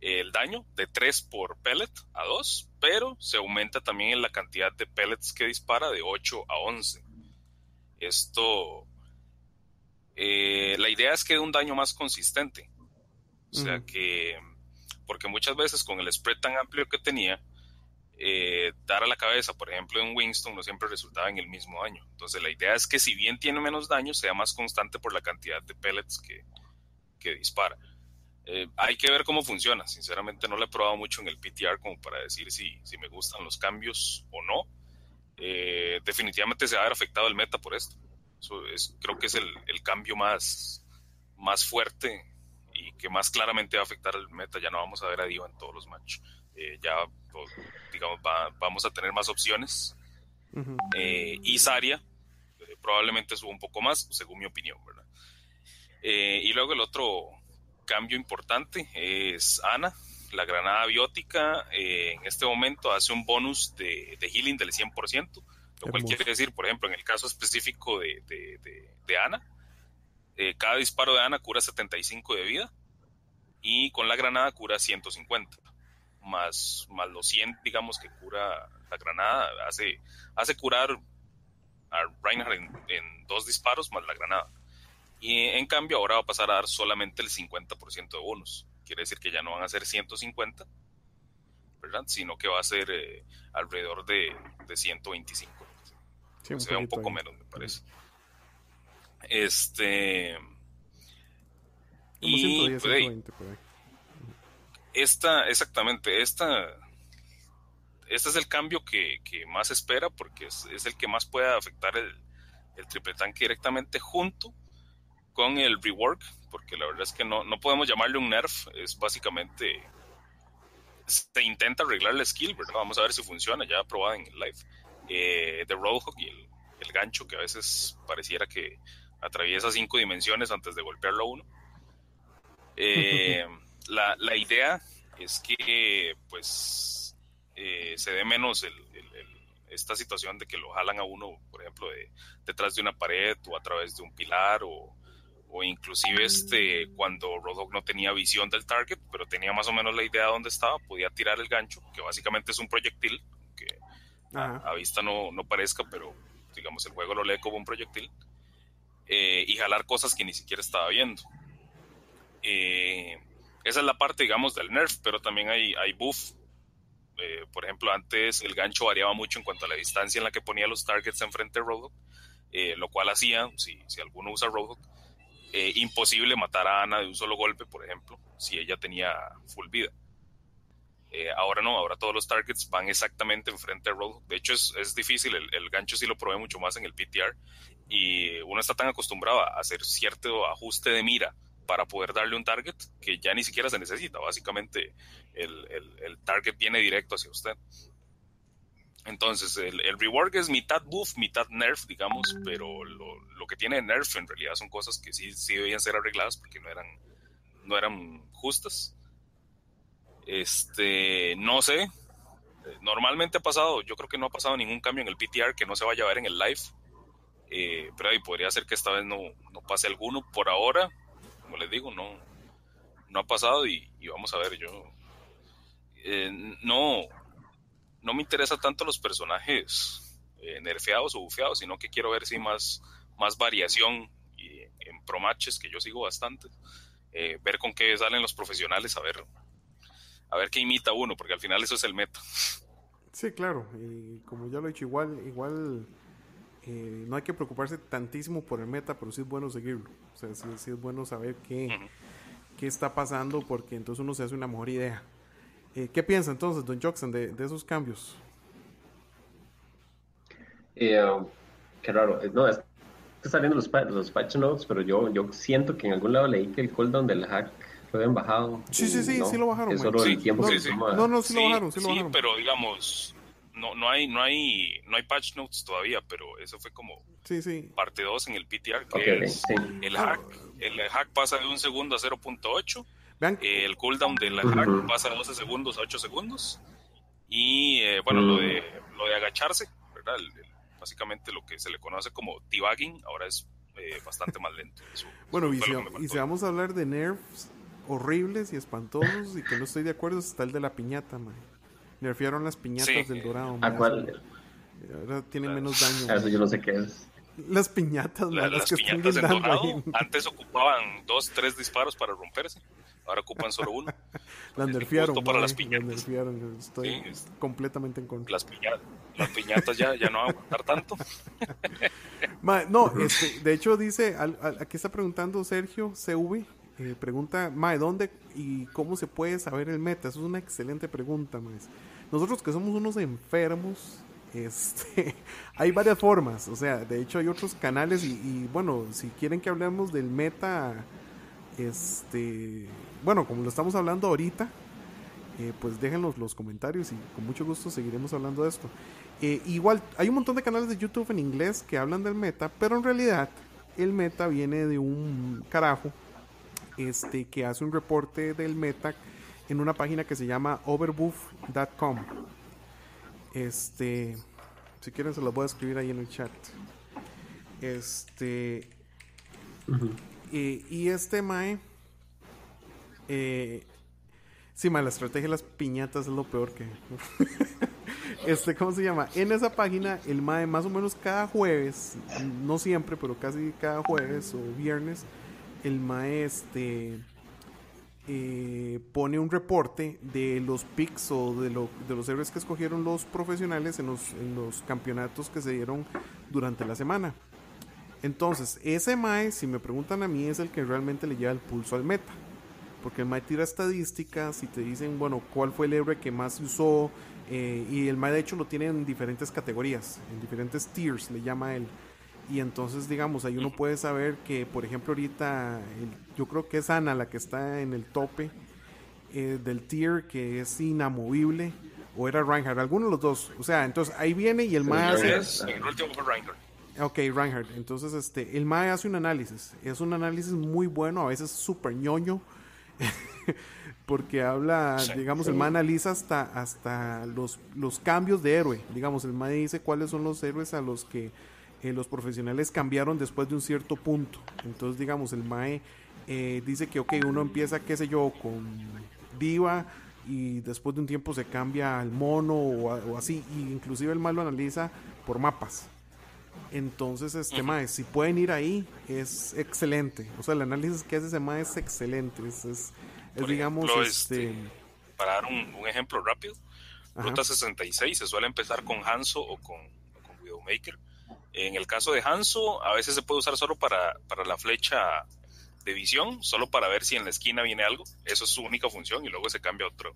el daño de 3 por pellet a 2, pero se aumenta también la cantidad de pellets que dispara de 8 a 11. Esto eh, la idea es que dé un daño más consistente. O sea que, porque muchas veces con el spread tan amplio que tenía, eh, dar a la cabeza, por ejemplo, en Winston no siempre resultaba en el mismo daño. Entonces la idea es que si bien tiene menos daño, sea más constante por la cantidad de pellets que, que dispara. Eh, hay que ver cómo funciona. Sinceramente no lo he probado mucho en el PTR como para decir si, si me gustan los cambios o no. definitivamente se va a ver afectado el meta por esto es, creo que es el, cambio más, más fuerte y que más claramente va a afectar al meta. Ya no vamos a ver a Diva en todos los matches. Eh, ya, pues, digamos, vamos a tener más opciones. Eh, y Saria eh, probablemente suba un poco más, según mi opinión, ¿verdad? y luego el otro cambio importante es Ana, la granada biótica. en este momento hace un bonus de, de healing del 100%. Lo cual quiere decir, por ejemplo, en el caso específico de, de, Ana, eh, cada disparo de Ana cura 75 de vida y con la granada cura 150. Más, más los 100, digamos, que cura la granada, hace, hace curar a Reinhardt en, dos disparos más la granada. Y en cambio ahora va a pasar a dar solamente el 50% de bonus. Quiere decir que ya no van a ser 150, ¿verdad? Sino que va a ser eh, alrededor de, de 125 se ve un poco menos, me parece. Este. y, Esta, exactamente, esta. Este es el cambio que, más espera porque es, el que más puede afectar el, el triple tanque directamente junto con el rework, porque la verdad es que no, no podemos llamarle un nerf, es básicamente se intenta arreglar la skill, ¿verdad? Vamos a ver si funciona, ya probada en el live eh, de Roadhog y el, gancho que a veces pareciera que atraviesa cinco dimensiones antes de golpearlo a uno. Eh, la, la, idea es que pues eh, se dé menos esta situación de que lo jalan a uno, por ejemplo, de, detrás de una pared o a través de un pilar o, o inclusive este, cuando Roadhog no tenía visión del target, pero tenía más o menos la idea de dónde estaba, podía tirar el gancho, que básicamente es un proyectil, que a, vista no, no, parezca, pero digamos el juego lo lee como un proyectil, eh, y jalar cosas que ni siquiera estaba viendo. Eh, esa es la parte, digamos, del nerf, pero también hay, hay buff. Eh, por ejemplo, antes el gancho variaba mucho en cuanto a la distancia en la que ponía los targets enfrente de Roadhog, lo cual hacía, si, si alguno usa Roadhog, eh, imposible matar a Ana de un solo golpe, por ejemplo, si ella tenía full vida. Eh, ahora no, ahora todos los targets van exactamente enfrente de Roadhog. De hecho, es, es difícil, el, gancho sí lo probé mucho más en el PTR y uno está tan acostumbrado a hacer cierto ajuste de mira para poder darle un target que ya ni siquiera se necesita. Básicamente, el, el target viene directo hacia usted. Entonces, el, el, rework es mitad buff, mitad nerf, digamos, pero lo, lo, que tiene nerf en realidad son cosas que sí, sí debían ser arregladas porque no eran, no eran justas. Este, no sé, normalmente ha pasado, yo creo que no ha pasado ningún cambio en el PTR que no se vaya a ver en el live, eh, pero ahí podría ser que esta vez no, no, pase alguno. Por ahora, les digo, no, no ha pasado y, vamos a ver, yo eh, no, no me interesa tanto los personajes eh, nerfeados o bufeados, sino que quiero ver si más, más variación en pro matches, que yo sigo bastante. Eh, ver con qué salen los profesionales, a ver, a ver qué imita uno, porque al final eso es el meta. Sí, claro, y como ya lo he dicho, igual, igual eh, no hay que preocuparse tantísimo por el meta, pero sí es bueno seguirlo. O sea, sí, es bueno saber qué, qué está pasando, porque entonces uno se hace una mejor idea. Eh, ¿Qué piensa entonces, Don Jackson, de, esos cambios? Eh, um, qué raro. Eh, no, está saliendo los, los patch notes, pero yo, yo siento que en algún lado leí que el cooldown del hack lo habían bajado. Sí, sí, sí, sí lo bajaron. solo sí, el tiempo no, que sí, no, no, sí, lo bajaron, sí, lo bajaron. pero digamos, no, no, hay, no, hay, no hay patch notes todavía, pero eso fue como sí, sí. parte 2 en el PTR, que es el, hack, el hack pasa de un segundo a 0.8 el cooldown del hack pasa de 12 segundos a 8 segundos. Y eh, bueno, lo, de, lo de agacharse, ¿verdad? básicamente lo que se le conoce como debugging, ahora es eh, bastante más lento. bueno, y, si, vamos a hablar de nerfs horribles y espantosos y que no estoy de acuerdo, está el de la piñata, man. Nerfearon las piñatas del dorado. ¿A cuál? Ahora tienen menos daño. Eso yo no sé qué es. Las piñatas, las, que piñatas en dorado, antes ocupaban dos, tres disparos para romperse ahora ocupan solo uno. las nerfearon. para las piñatas. Estoy completamente en contra. Las piñatas, las piñatas ya, ya no van a aguantar tanto. no, este, de hecho dice, aquí está preguntando Sergio CV, eh, pregunta, Mae, ¿dónde y cómo se puede saber el meta? Eso es una excelente pregunta, Mae. Nosotros que somos unos enfermos, este, hay varias formas, o sea, de hecho hay otros canales y, y bueno, si quieren que hablemos del meta este, bueno, como lo estamos hablando ahorita, eh, pues déjenos los comentarios y con mucho gusto seguiremos hablando de esto. Eh, igual, hay un montón de canales de YouTube en inglés que hablan del meta, pero en realidad el meta viene de un carajo este, que hace un reporte del meta en una página que se llama overbuff.com. Este, si quieren se lo voy a escribir ahí en el chat. Este, y este Mae. Eh, sí, Mae, la estrategia de las piñatas es lo peor que. este, ¿cómo se llama? En esa página, el Mae, más o menos cada jueves, no siempre, pero casi cada jueves o viernes, el Mae este, eh, pone un reporte de los picks o de, de los héroes que escogieron los profesionales en los, en los campeonatos que se dieron durante la semana. Entonces, ese MAE, si me preguntan a mí, es el que realmente le lleva el pulso al meta. Porque el MAE tira estadísticas y te dicen, bueno, cuál fue el héroe que más usó. Eh, y el MAE, de hecho, lo tiene en diferentes categorías, en diferentes tiers, le llama él. Y entonces, digamos, ahí uno puede saber que, por ejemplo, ahorita, yo creo que es Ana la que está en el tope eh, del tier, que es inamovible, o era Reinhardt, alguno de los dos. O sea, entonces ahí viene y el MAE hace. El último fue Reinhardt. Ok, Reinhardt. Entonces, este, el MAE hace un análisis. Es un análisis muy bueno, a veces súper ñoño. porque habla, digamos, el man analiza hasta, hasta los, los cambios de héroe. Digamos, el man dice cuáles son los héroes a los que eh, los profesionales cambiaron después de un cierto punto. Entonces, digamos, el MAE eh, dice que, ok, uno empieza, qué sé yo, con Diva y después de un tiempo se cambia al mono o, así. Y inclusive el MAE lo analiza por mapas. Entonces, este MAE, si pueden ir ahí, es excelente. O sea, el análisis que hace ese MAE es excelente. Es, digamos, este, este... Para dar un, ejemplo rápido, Ruta 66 se suele empezar con Hanzo o con, con Widowmaker. En el caso de Hanzo, a veces se puede usar solo para, para la flecha de visión, solo para ver si en la esquina viene algo. Eso es su única función y luego se cambia a otro,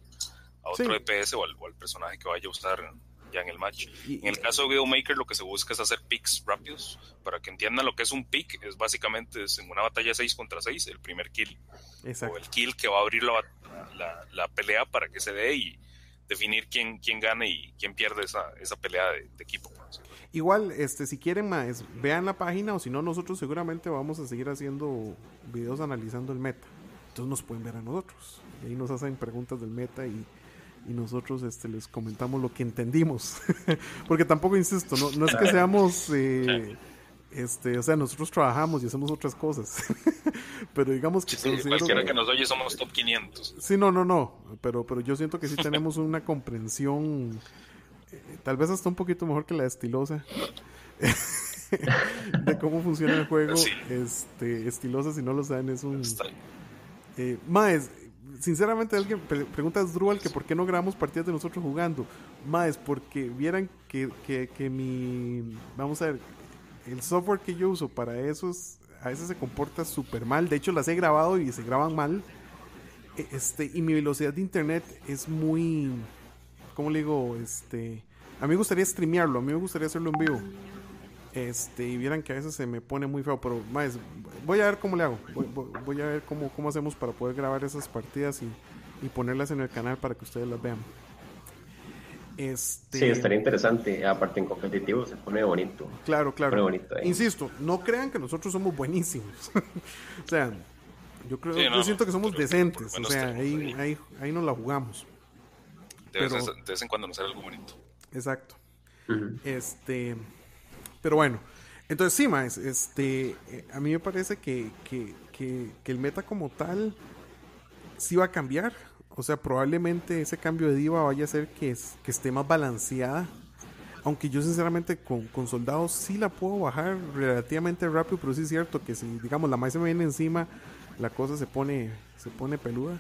a otro DPS o al, personaje que vaya a usar ya en el match. en el caso de Widowmaker lo que se busca es hacer picks rápidos. Para que entiendan lo que es un pick, es básicamente en una batalla 6 contra 6 el primer kill. O el kill que va a abrir la, la, pelea para que se dé y definir quién, quién gana y quién pierde esa, esa pelea de, equipo. Igual, este, si quieren más, vean la página o si no, nosotros seguramente vamos a seguir haciendo videos analizando el meta. Entonces nos pueden ver a nosotros. Y ahí nos hacen preguntas del meta y y nosotros este, les comentamos lo que entendimos. Porque tampoco, insisto, no, no es que seamos, eh, este, o sea, nosotros trabajamos y hacemos otras cosas. pero digamos que... Sí, cualquiera que, nos oye somos top 500. Sí, no, no, no, pero, pero yo siento que sí tenemos una comprensión, tal vez hasta un poquito mejor que la estilosa. de cómo funciona el juego. Este, estilosa, si no lo saben, es un... Eh, más, sinceramente alguien pregunta a Drupal que por qué no grabamos partidas de nosotros jugando. Más porque vieran que, que, mi... Vamos a ver, el software que yo uso para eso a veces se comporta súper mal. De hecho, las he grabado y se graban mal. E, este, y mi velocidad de internet es muy... ¿Cómo le digo? Este, a mí me gustaría streamearlo, a mí me gustaría hacerlo en vivo. Este, y vieran que a veces se me pone muy feo, pero más, voy a ver cómo le hago. Voy, a ver cómo, cómo hacemos para poder grabar esas partidas y, y, ponerlas en el canal para que ustedes las vean. Este... Sí, estaría interesante. Aparte en competitivo se pone bonito. Claro, claro. Insisto, no crean que nosotros somos buenísimos. o sea, yo creo, yo siento que somos decentes. o sea, ahí, ahí, ahí nos la jugamos. De, vez, de vez en cuando nos sale algo bonito. Exacto. Este. Pero bueno, entonces sí, más, este, eh, a mí me parece que, que, que, el meta como tal sí va a cambiar. O sea, probablemente ese cambio de diva vaya a hacer que, que esté más balanceada. Aunque yo sinceramente con, con, soldados sí la puedo bajar relativamente rápido, pero sí es cierto que si, digamos, la más se me viene encima, la cosa se pone, se pone peluda.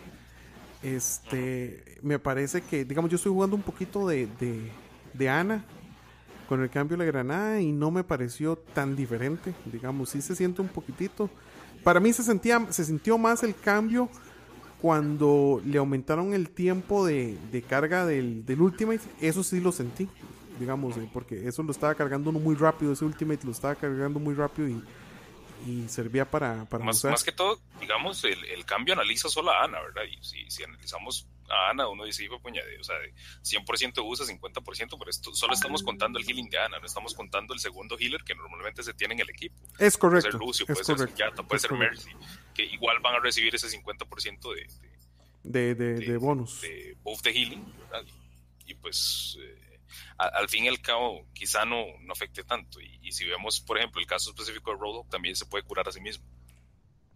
Este, me parece que, digamos, yo estoy jugando un poquito de, de, de Ana, con el cambio de la granada y no me pareció tan diferente. Digamos, sí se siente un poquitito. Para mí se sentía, se sintió más el cambio cuando le aumentaron el tiempo de, carga del, del, Ultimate. Eso sí lo sentí, digamos, eh, porque eso lo estaba cargando uno muy rápido. Ese Ultimate lo estaba cargando muy rápido y, servía para, para más, más que todo, digamos, el, el, cambio analiza solo a Ana, ¿verdad? Y si, si analizamos a Ana, uno dice, hijo, puña, o sea, de 100% usa, 50%, pero esto, solo estamos contando el healing de Ana, no estamos contando el segundo healer que normalmente se tiene en el equipo. Es correcto. Puede ser Lucio, puede ser Yata, puede ser Mercy, que igual van a recibir ese 50% de de, de, de, bonus. De buff de healing, ¿verdad? Y, pues, eh, al fin y al cabo, quizá no, no afecte tanto. Y, si vemos, por ejemplo, el caso específico de Roadhog, también se puede curar a sí mismo.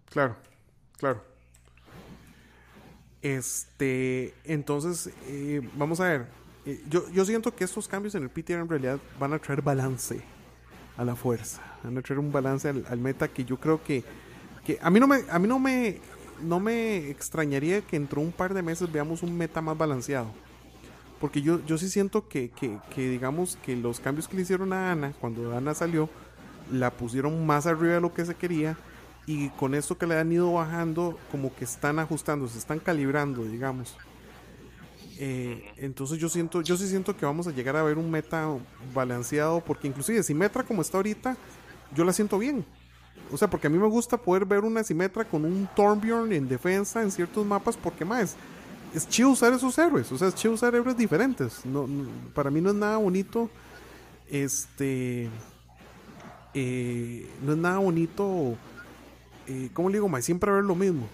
Claro, claro. Este, entonces, eh, vamos a ver. Eh, yo, yo siento que estos cambios en el PTR en realidad van a traer balance a la fuerza. Van a traer un balance al, meta que yo creo que, que a mí no me, a mí no me, no me extrañaría que dentro de un par de meses veamos un meta más balanceado. Porque yo, yo sí siento que, que, digamos que los cambios que le hicieron a Ana, cuando Ana salió, la pusieron más arriba de lo que se quería y con esto que le han ido bajando, como que están ajustando, se están calibrando, digamos. Eh, entonces yo siento, yo sí siento que vamos a llegar a ver un meta balanceado, porque inclusive Simetra como está ahorita, yo la siento bien. O sea, porque a mí me gusta poder ver una Simetra con un Torbjorn en defensa en ciertos mapas, porque más es chido usar esos héroes, o sea, es chido usar héroes diferentes. No, para mí no es nada bonito, este, eh, no es nada bonito eh, ¿cómo le digo? Más siempre ver lo mismo.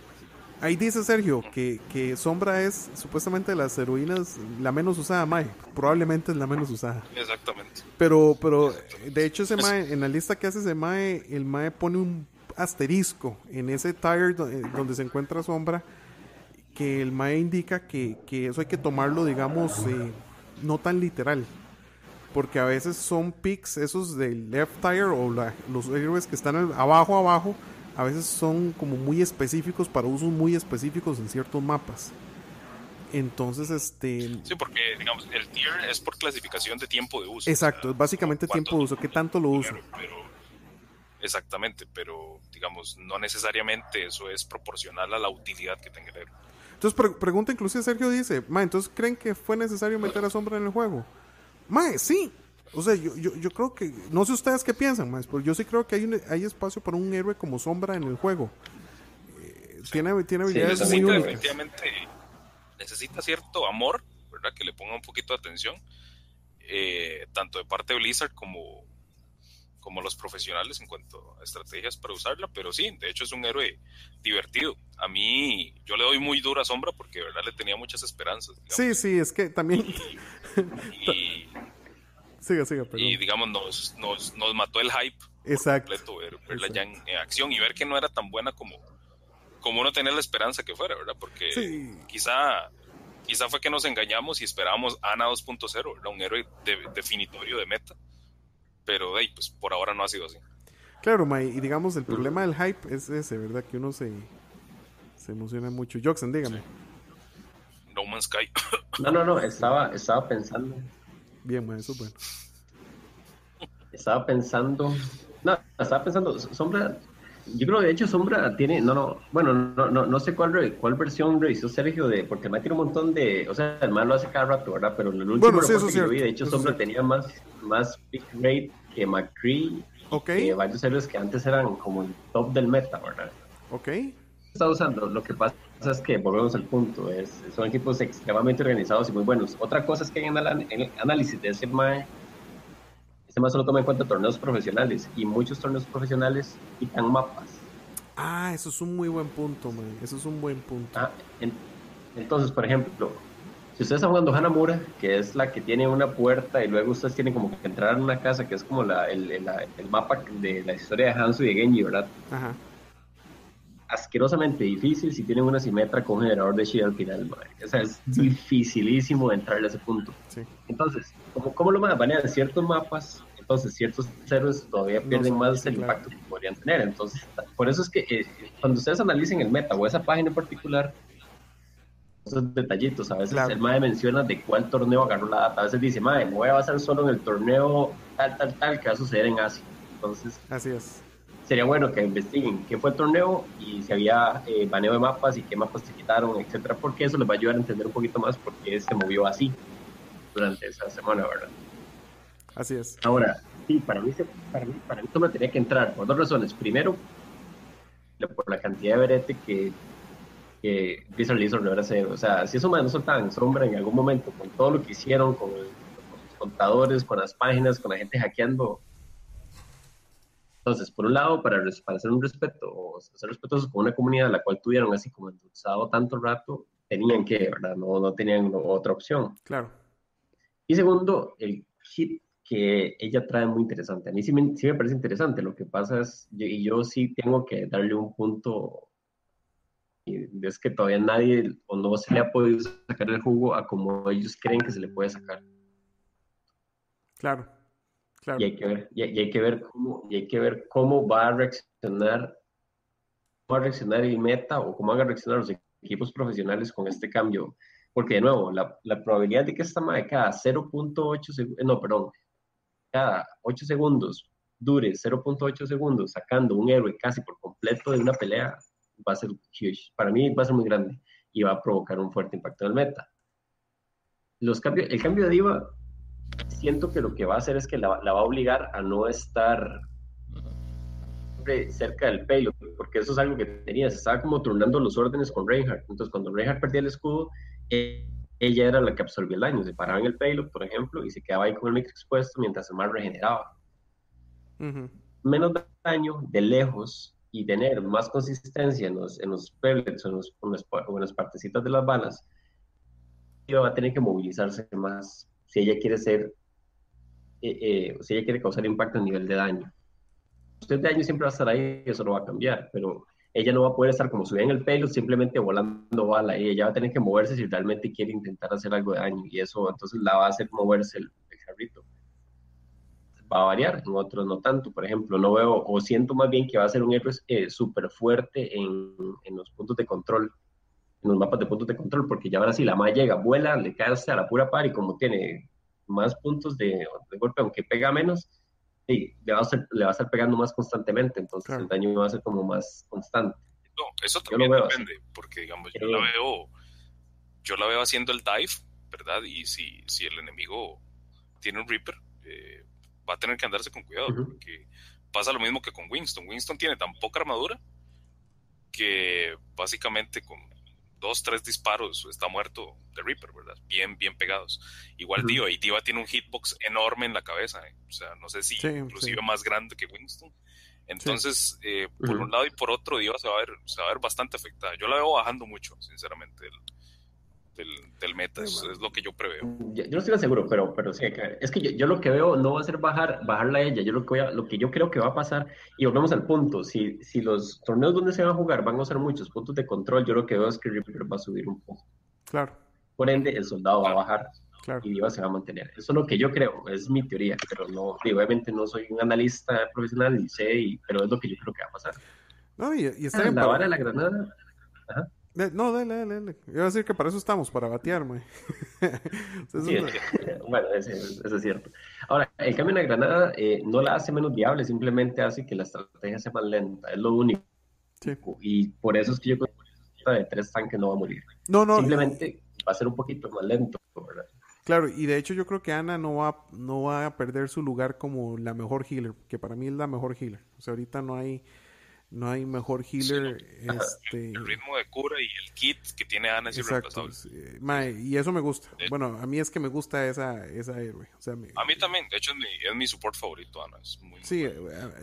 Ahí dice Sergio que, que, Sombra es supuestamente de las heroínas la menos usada, Mae. Probablemente es la menos usada. Exactamente. Pero, pero de hecho, ese Mae, en la lista que hace ese Mae, el Mae pone un asterisco en ese tire donde, se encuentra Sombra, que el Mae indica que, que eso hay que tomarlo, digamos, eh, no tan literal. Porque a veces son picks esos del left tire o los héroes que están abajo, abajo a veces son como muy específicos para usos muy específicos en ciertos mapas. Entonces, este... Sí, porque, digamos, el tier es por clasificación de tiempo de uso. Exacto, es básicamente tiempo de uso, ¿qué tanto lo uso? exactamente, pero, digamos, no necesariamente eso es proporcional a la utilidad que tenga el héroe. Entonces, pregunta inclusive Sergio dice, ma, entonces, ¿creen que fue necesario meter a Sombra en el juego? Ma, sí, o sea, yo, yo, yo, creo que, no sé ustedes qué piensan más, pero yo sí creo que hay, hay espacio para un héroe como sombra en el juego. Eh, tiene, tiene habilidades muy únicas. Definitivamente necesita cierto amor, ¿verdad? Que le ponga un poquito de atención, eh, tanto de parte de Blizzard como, como los profesionales en cuanto a estrategias para usarla, pero sí, de hecho es un héroe divertido. A mí, yo le doy muy dura sombra porque, ¿verdad? Le tenía muchas esperanzas. Sí, sí, es que también... y y digamos, nos, nos, nos, mató el hype. Exacto. verla ya en, acción y ver que no era tan buena como, como uno tenía la esperanza que fuera, ¿verdad? Porque quizá, quizá fue que nos engañamos y esperábamos Ana 2.0, era un héroe definitorio de meta. Pero hey, pues por ahora no ha sido así. Claro, y digamos, el problema del hype es ese, ¿verdad? Que uno se, se emociona mucho. Joxen, dígame. No Man's Sky. no, no, no, estaba, estaba pensando Bien, bueno, eso bueno. Estaba pensando. No, estaba pensando. Sombra. Yo creo que de hecho Sombra tiene. No, no. Bueno, no, no, no sé cuál, cuál versión revisó Sergio de. Porque me tiene un montón de. O sea, el mal lo hace cada rato, ¿verdad? Pero en el último bueno, sí, eso que vi, de hecho, Sombra tenía más, más pick rate que McCree. Ok. Que varios héroes que antes eran como el top del meta, ¿verdad? Ok. Está usando. Lo que pasa es que volvemos al punto, es, son equipos extremadamente organizados y muy buenos. Otra cosa es que en el, análisis de ese MAE, ese MAE solo toma en cuenta torneos profesionales y muchos torneos profesionales quitan mapas. Ah, eso es un muy buen punto, man. Eso es un buen punto. Ah, entonces, por ejemplo, si ustedes están jugando Hanamura, que es la que tiene una puerta y luego ustedes tienen como que entrar en una casa, que es como la, el, el, el mapa de la historia de Hanzo y de Genji, ¿verdad? Ajá asquerosamente difícil si tienen una simetra con generador de chi al final, O sea, es dificilísimo entrar a ese punto. Entonces, como, ¿cómo lo banean ciertos mapas? Entonces, ciertos héroes todavía pierden más el impacto que podrían tener. Entonces, por eso es que eh, cuando ustedes analicen el meta o esa página en particular, esos detallitos, a veces el MAE menciona de cuál torneo agarró la data. A veces dice, MAE, me voy a basar solo en el torneo tal, tal, tal, que va a suceder en Asia. Entonces, así es sería bueno que investiguen qué fue el torneo y si había eh, baneo de mapas y qué mapas se quitaron, etcétera, porque eso les va a ayudar a entender un poquito más por qué se movió así durante esa semana, ¿verdad? Así es. Ahora, sí, para mí, para mí, para mí me tenía que entrar por dos razones. Primero, por la cantidad de verete que, que Blizzard le hizo O sea, si esos no soltaban en sombra en algún momento, con todo lo que hicieron, con, con los contadores, con las páginas, con la gente hackeando, entonces, por un lado, para, para hacer un respeto o ser respetuosos con una comunidad a la cual tuvieron así como endulzado tanto rato, tenían que, ¿verdad? No, no tenían otra opción. Claro. Y segundo, el hit que ella trae muy interesante. A mí sí me, sí me parece interesante. Lo que pasa es, y yo sí tengo que darle un punto, y es que todavía nadie o no se le ha podido sacar el jugo a como ellos creen que se le puede sacar. Claro. Y, hay que ver, y, hay que ver cómo, y hay que ver cómo va a reaccionar, va a reaccionar el meta o cómo van a reaccionar los equipos profesionales con este cambio. Porque de nuevo, la, la probabilidad de que esta madre cada 0.8 segundos, no, perdón, cada 8 segundos dure 0.8 segundos sacando un héroe casi por completo de una pelea va a ser huge. Para mí va a ser muy grande y va a provocar un fuerte impacto en el meta. Los cambios, el cambio de diva siento que lo que va a hacer es que la, va a obligar a no estar cerca del payload, porque eso es algo que tenía, se estaba como turnando los órdenes con Reinhardt, entonces cuando Reinhardt perdía el escudo, ella era la que absorbía el daño, se paraba en el payload, por ejemplo, y se quedaba ahí con el mix expuesto mientras el mar regeneraba. Menos daño de lejos, y tener más consistencia en los, en los pellets o en, los, en, las partecitas de las balas, ella va a tener que movilizarse más si ella quiere ser, eh, eh, si ella quiere causar impacto a nivel de daño. Usted de daño siempre va a estar ahí, eso no va a cambiar, pero ella no va a poder estar como subida en el pelo, simplemente volando bala, y ella va a tener que moverse si realmente quiere intentar hacer algo de daño, y eso entonces la va a hacer moverse el, el carrito va a variar, en otros no tanto. Por ejemplo, no veo o siento más bien que va a ser un héroe eh, súper fuerte en, en, los puntos de control, en los mapas de puntos de control, porque ya ahora sí la más llega, vuela, le cae a la pura par y como tiene más puntos de, de golpe, aunque pega menos, sí, le, va a estar, le va a estar pegando más constantemente, entonces el daño va a ser como más constante. No, eso también depende, porque digamos, yo la veo, yo la veo haciendo el dive, ¿verdad? Y si, si el enemigo tiene un Reaper, eh, va a tener que andarse con cuidado, porque pasa lo mismo que con Winston. Winston tiene tan poca armadura que básicamente con dos, tres disparos está muerto de Reaper, ¿verdad? Bien, bien pegados. Igual Diva, y Diva tiene un hitbox enorme en la cabeza, ¿eh? o sea, no sé si inclusive más grande que Winston. Entonces, eh, por un lado y por otro, Diva se va, a ver, se va a ver bastante afectada. Yo la veo bajando mucho, sinceramente, el, del, meta, es, lo que yo preveo. Yo, no estoy seguro, pero, pero sí, es que yo, lo que veo no va a ser bajar, bajarla a ella, yo lo que, lo que yo creo que va a pasar, y volvemos al punto, si, si los torneos donde se van a jugar van a usar muchos puntos de control, yo lo que veo es que Reaper va a subir un poco. Claro. Por ende, el soldado va a bajar. Y Diva se va a mantener. Eso es lo que yo creo, es mi teoría, pero no, obviamente no soy un analista profesional ni sé, pero es lo que yo creo que va a pasar. No, y, está ah, La vara de la granada. Ajá. No, dale, dale, dale. Iba a decir que para eso estamos, para batear, güey. bueno, eso, es cierto. Ahora, el cambio en la granada eh, no la hace menos viable, simplemente hace que la estrategia sea más lenta, es lo único. Sí. Y por eso es que yo creo que de tres tanques no va a morir. No, no. Simplemente va a ser un poquito más lento, ¿verdad? Claro, y de hecho yo creo que Ana no va, no va a perder su lugar como la mejor healer, que para mí es la mejor healer. O sea, ahorita no hay no hay mejor healer. este... El ritmo de cura y el kit que tiene Ana es Exacto, y eso me gusta. Bueno, a mí es que me gusta esa, esa héroe. O sea, A mí también, de hecho es mi, es mi support favorito, Ana. Es muy, sí, eh,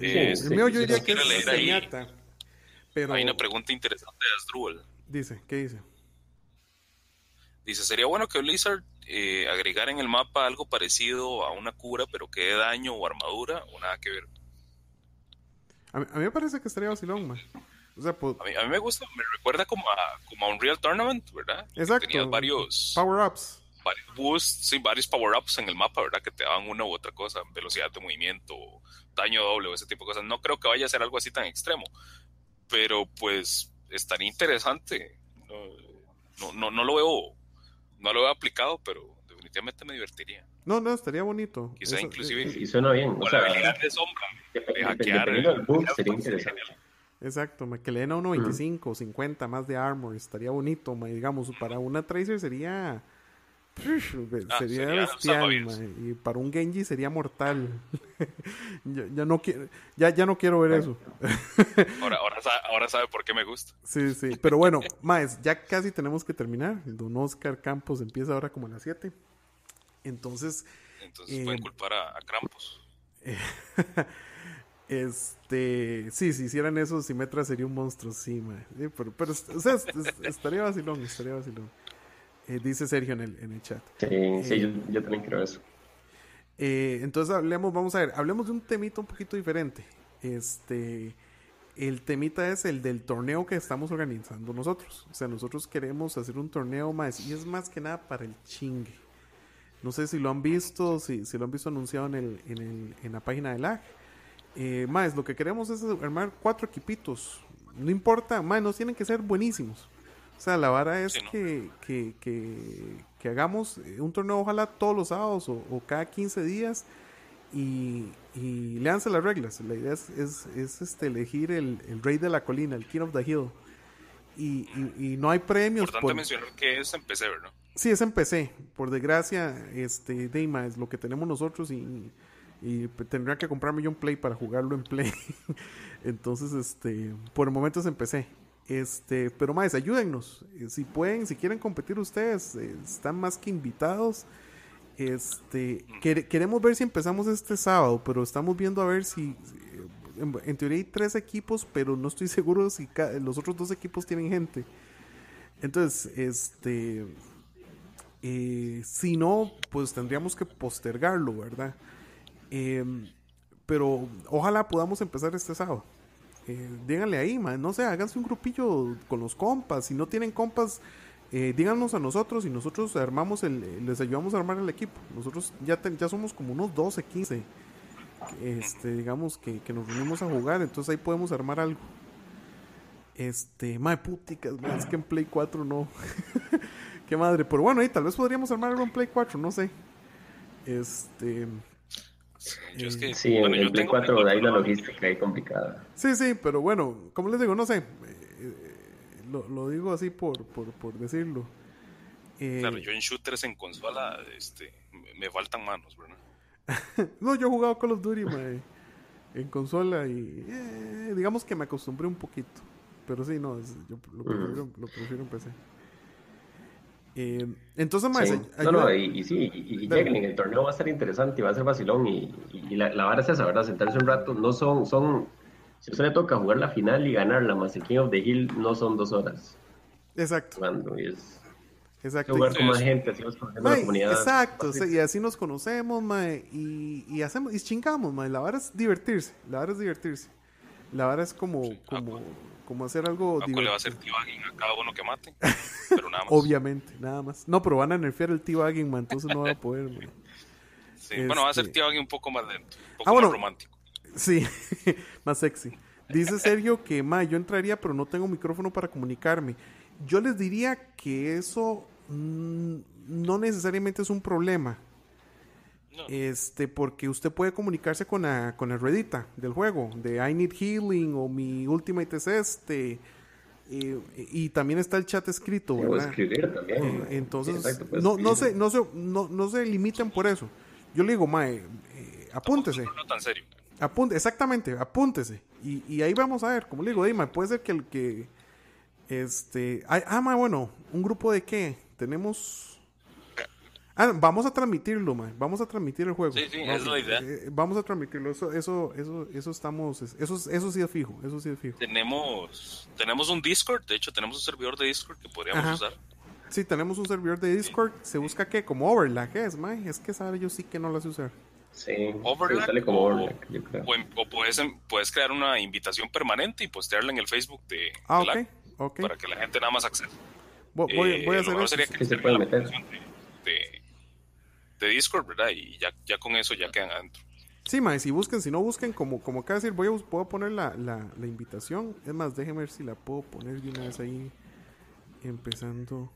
eh, el mío yo diría que es pero... Hay una pregunta interesante de Asdrúbal. Dice, ¿qué dice? Dice, sería bueno que Blizzard eh, agregara en el mapa algo parecido a una cura, pero que dé daño o armadura, o nada que ver. A mí, me parece que estaría vacilón, man. O sea, pues... a, mí, a, mí, me gusta, me recuerda como a, como a un Real Tournament, ¿verdad? Exacto. Tenías varios... Power-ups. Varios boosts, sí, varios power-ups en el mapa, ¿verdad? Que te daban una u otra cosa, velocidad de movimiento, daño doble, o ese tipo de cosas. No creo que vaya a ser algo así tan extremo, pero pues estaría interesante. No, no, no lo veo, no lo veo aplicado, pero definitivamente me divertiría. No, no, estaría bonito. Quizá inclusive. Eh, y suena bien. O, la habilidad de sombra. De, hackear. sería interesante. Exacto, que le den a 1.25 o 50 más de armor, estaría bonito, digamos, para una Tracer sería... Ah, sería, bestial, y para un Genji sería mortal. ya, no quiero, ya, ya no quiero ver eso. ahora, ahora, sabe, ahora sabe por qué me gusta. Sí, sí, pero bueno, más, ya casi tenemos que terminar. Don Oscar Campos empieza ahora como a las 7. Entonces. Entonces pueden eh, culpar a, Krampus. este. Sí, si hicieran eso, Simetra sería un monstruo, sí, pero, pero, o sea, estaría vacilón, estaría vacilón. Eh, dice Sergio en el, en el chat. Sí, sí, eh, yo, también creo eso. entonces hablemos, vamos a ver, hablemos de un temito un poquito diferente. Este, el temita es el del torneo que estamos organizando nosotros. O sea, nosotros queremos hacer un torneo más y es más que nada para el chingue. No sé si lo han visto, si, si lo han visto anunciado en, el, en, el, en la página de LAG. Eh, más, lo que queremos es armar cuatro equipitos. No importa, más, no tienen que ser buenísimos. O sea, la vara es que, que, que, hagamos un torneo, ojalá todos los sábados o, cada 15 días. Y, y leanse las reglas. La idea es, es, este, elegir el, el, rey de la colina, el King of the Hill. Y, y, no hay premios. Importante mencionar que es en PC, ¿verdad? Sí, es en PC. Por desgracia, este, Deima es lo que tenemos nosotros y, y tendría que comprarme yo un Play para jugarlo en Play. Entonces, este, por el momento es en PC. Este, pero más, ayúdennos. Eh, si pueden, si quieren competir ustedes, eh, están más que invitados. Este, queremos ver si empezamos este sábado, pero estamos viendo a ver si, en, teoría hay tres equipos, pero no estoy seguro si los otros dos equipos tienen gente. Entonces, este, eh, si no, pues tendríamos que postergarlo, ¿verdad? Em, pero ojalá podamos empezar este sábado. Eh, díganle ahí, man, no sé, háganse un grupillo con los compas. Si no tienen compas, eh, díganos a nosotros y nosotros armamos el, les ayudamos a armar el equipo. Nosotros ya, ya somos como unos 12, 15, este, digamos, que, nos reunimos a jugar, entonces ahí podemos armar algo. Este, madre puticas, es que en Play 4 no. Qué madre, pero bueno, ahí tal vez podríamos armar algo en Play 4, no sé. Este. sí, en, Play 4 hay la logística ahí complicada. Sí, sí, pero bueno, como les digo, no sé lo, digo así por, por, decirlo. Eh, claro, yo en shooters en consola este, me, faltan manos, ¿verdad? no, yo he jugado Call of Duty en consola y eh, digamos que me acostumbré un poquito. Pero sí, no, yo lo prefiero, lo prefiero en PC. Eh, entonces, más. No, no, y, sí, y, lleguen, el torneo va a ser interesante y va a ser vacilón. Y, la, la vara es esa, ¿verdad? Sentarse un rato. No son, son si a usted le toca jugar la final y ganarla más el King of the Hill, no son dos horas. Exacto. Cuando es Exacto. Jugar con más gente, así nos conocemos la comunidad. Exacto, y así nos conocemos, mae, y, y hacemos, y chingamos, mae. La verdad es divertirse, la verdad es divertirse. La verdad es como, como, como hacer algo divertido. le va a hacer T-Bagging a cada uno que mate, pero nada más. Obviamente, nada más. No, pero van a nerfear el T-Bagging, entonces no va a poder. Sí, bueno, va a ser este T-Bagging un poco más lento, un poco ah, más romántico. Sí, más sexy. Dice Sergio que, ma, yo entraría, pero no tengo micrófono para comunicarme. Yo les diría que eso mm, no necesariamente es un problema. Este, porque usted puede comunicarse con la, con el Reddita del juego, de I Need Healing o mi Ultimate es este. y también está el chat escrito, ¿verdad? escribir también. Eh, entonces, no, no, se, no, se, no, no se limiten por eso. Yo le digo, Mae, eh, apúntese. No, tan serio. Apunte, exactamente, apúntese. Y, y, ahí vamos a ver, como le digo, Dima, puede ser que el que. Este. ah, bueno, ¿un grupo de qué? Tenemos. Ah, vamos a transmitirlo, man. Vamos a transmitir el juego. Sí, sí, vamos, es la idea. Eh, vamos a transmitirlo. Eso, eso, eso, eso estamos. Eso, eso sí es fijo. Eso sí es fijo. Tenemos, tenemos un Discord. De hecho, tenemos un servidor de Discord que podríamos usar. Sí, tenemos un servidor de Discord. Se busca qué? Como Overlag, es, man. Es que sabe, yo sí que no lo sé usar. Sí, sale como o, O, puedes, puedes, crear una invitación permanente y postearla en el Facebook de, ah, para que la gente nada más acceda. Voy, voy, a hacer eso. Sería que se puede meter. De, de, Discord, ¿verdad? Y ya, ya con eso ya quedan adentro. Sí, más si busquen, si no busquen, como, como acá decir, voy a, voy a poner la, la, la invitación. Es más, déjenme ver si la puedo poner de una vez ahí, empezando.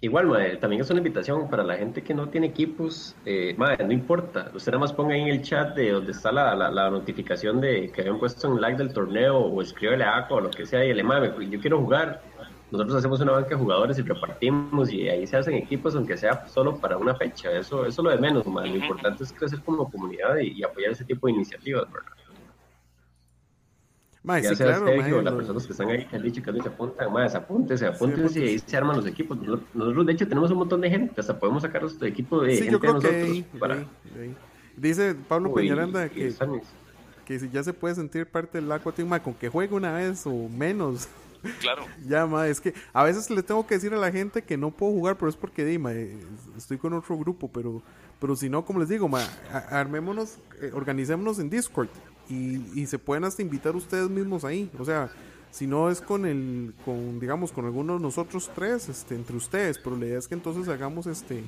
Igual, también es una invitación para la gente que no tiene equipos. Eh, no importa. Usted nada más ponga ahí en el chat de donde está la, la, notificación de que habían puesto un like del torneo o escríbele a ACO o lo que sea y le madre, yo quiero jugar. Nosotros hacemos una banca de jugadores y repartimos y ahí se hacen equipos aunque sea solo para una fecha. Eso, eso es lo de menos, Lo importante es crecer como comunidad y, y apoyar ese tipo de iniciativas, ¿verdad? Mae, ya sí, sea claro, las personas que están ahí que han dicho que no se apuntan, más apúntense, apúntense y ahí se arman los equipos. Nosotros, de hecho, tenemos un montón de gente, hasta podemos sacar nuestro equipo de sí, gente yo creo de nosotros. Que Dice Pablo Peñaranda que, que si ya se puede sentir parte del Aqua Team, con que juegue una vez o menos. Claro. ya, ma, es que a veces le tengo que decir a la gente que no puedo jugar, pero es porque, Dima, estoy con otro grupo, pero pero si no, como les digo, ma, armémonos, eh, organicémonos en Discord y, se pueden hasta invitar ustedes mismos ahí. O sea, si no es con el, con, digamos, con alguno de nosotros tres, este, entre ustedes, pero la idea es que entonces hagamos este,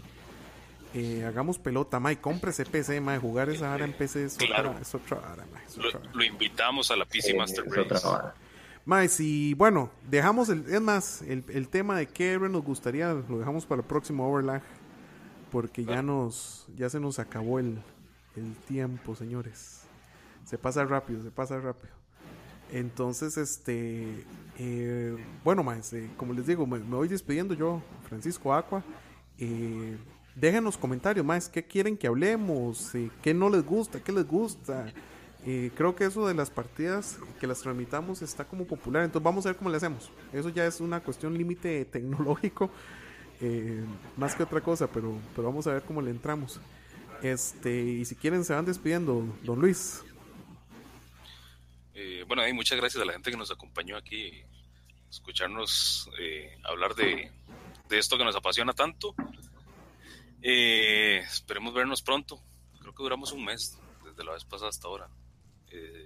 eh, hagamos pelota, Mike, cómprese PC, Mike, jugar esa área en PC es otra, es otra lo, invitamos a la PC Master Race. Mae, si, bueno, dejamos el, es más, el, el tema de qué nos gustaría, lo dejamos para el próximo Overlag, porque ya nos, ya se nos acabó el, el tiempo, señores. Se pasa rápido, se pasa rápido. Entonces, este, eh, bueno, más, eh, como les digo, me, voy despidiendo yo, Francisco Aqua. Eh, déjenos comentarios, más, qué quieren que hablemos, eh, qué no les gusta, qué les gusta. Creo que eso de las partidas que las tramitamos está como popular, entonces vamos a ver cómo le hacemos. Eso ya es una cuestión límite tecnológico, más que otra cosa, pero, pero vamos a ver cómo le entramos. Este, y si quieren se van despidiendo, don Luis. Eh, bueno, y muchas gracias a la gente que nos acompañó aquí, escucharnos eh, hablar de, de, esto que nos apasiona tanto. Eh, esperemos vernos pronto. Creo que duramos un mes desde la vez pasada hasta ahora.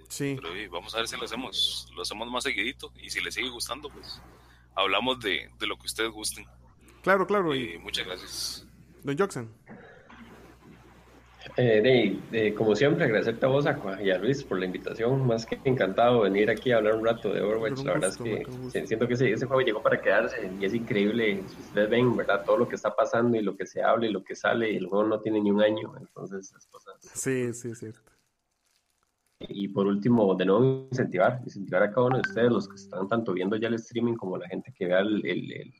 Sí. Pero vamos a ver si lo hacemos, lo hacemos más seguidito y si les sigue gustando, pues hablamos de, de lo que ustedes gusten. Claro, claro. Y, muchas gracias. Don Jackson. Eh, como siempre, agradecerte a vos y a Luis por la invitación. Más que encantado de venir aquí a hablar un rato de Overwatch. La verdad es que siento que ese, ese, juego llegó para quedarse y es increíble. Si ustedes ven, ¿verdad? Todo lo que está pasando y lo que se habla y lo que sale. Y el juego no tiene ni un año. Entonces, cosas. Sí, sí, es cierto. Y por último, de nuevo, incentivar, incentivar a cada uno de ustedes, los que están tanto viendo ya el streaming como la gente que vea el, el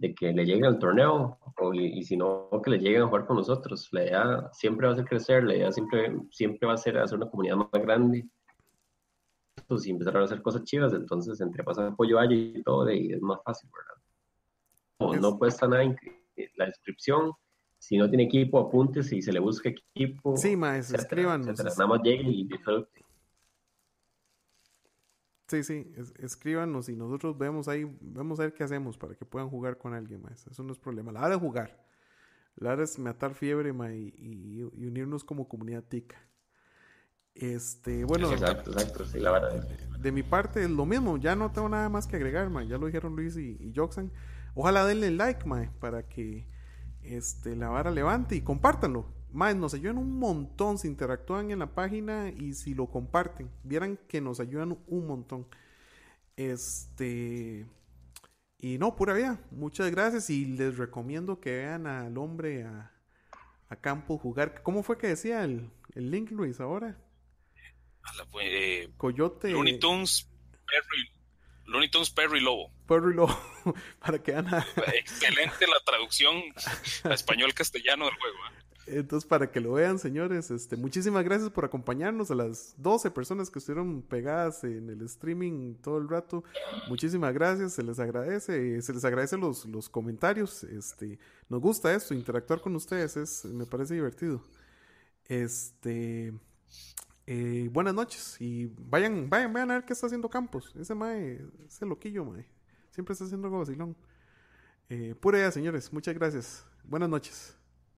de que le llegue al torneo o, y, si no, que le lleguen a jugar con nosotros. La idea siempre va a ser crecer, la idea siempre, siempre va a ser hacer una comunidad más grande pues, y empezar a hacer cosas chivas. Entonces, entre pasar apoyo allá y todo, y es más fácil, ¿verdad? No, no cuesta nada la descripción. Si no tiene equipo, apuntes y se le busca equipo. Sí, más, escríbanos. Nada más llegue y disfrute. Sí, sí, escríbanos y nosotros vemos ahí, vamos a ver qué hacemos para que puedan jugar con alguien más. Eso no es problema. La hora de jugar. La hora es matar fiebre y, unirnos como comunidad tica. Este, bueno. Exacto, exacto, sí, la verdad. De, mi parte es lo mismo, ya no tengo nada más que agregar, ma. Ya lo dijeron Luis y, y Joxan. Ojalá denle like, ma, para que este, la vara levante y compártanlo más, nos ayudan un montón si interactúan en la página y si lo comparten. Vieran que nos ayudan un montón. Este. Y no, pura vida. Muchas gracias y les recomiendo que vean al hombre a, a campo jugar. ¿Cómo fue que decía el, el link, Luis, ahora? Eh, Coyote. Looney Tunes, Perry, Looney Tunes Perry Lobo. Perry Lobo, para que vean. Excelente la traducción a español-castellano del juego. ¿eh? Entonces, para que lo vean, señores, este, muchísimas gracias por acompañarnos a las 12 personas que estuvieron pegadas en el streaming todo el rato. Muchísimas gracias, se les agradece, se les agradece los, los comentarios. Este, nos gusta esto, interactuar con ustedes, es, me parece divertido. Este, eh, buenas noches y vayan, vayan, vayan a ver qué está haciendo Campos. Ese mae, ese loquillo, mae. Siempre está haciendo algo vacilón. Eh, pura idea, señores. Muchas gracias. Buenas noches.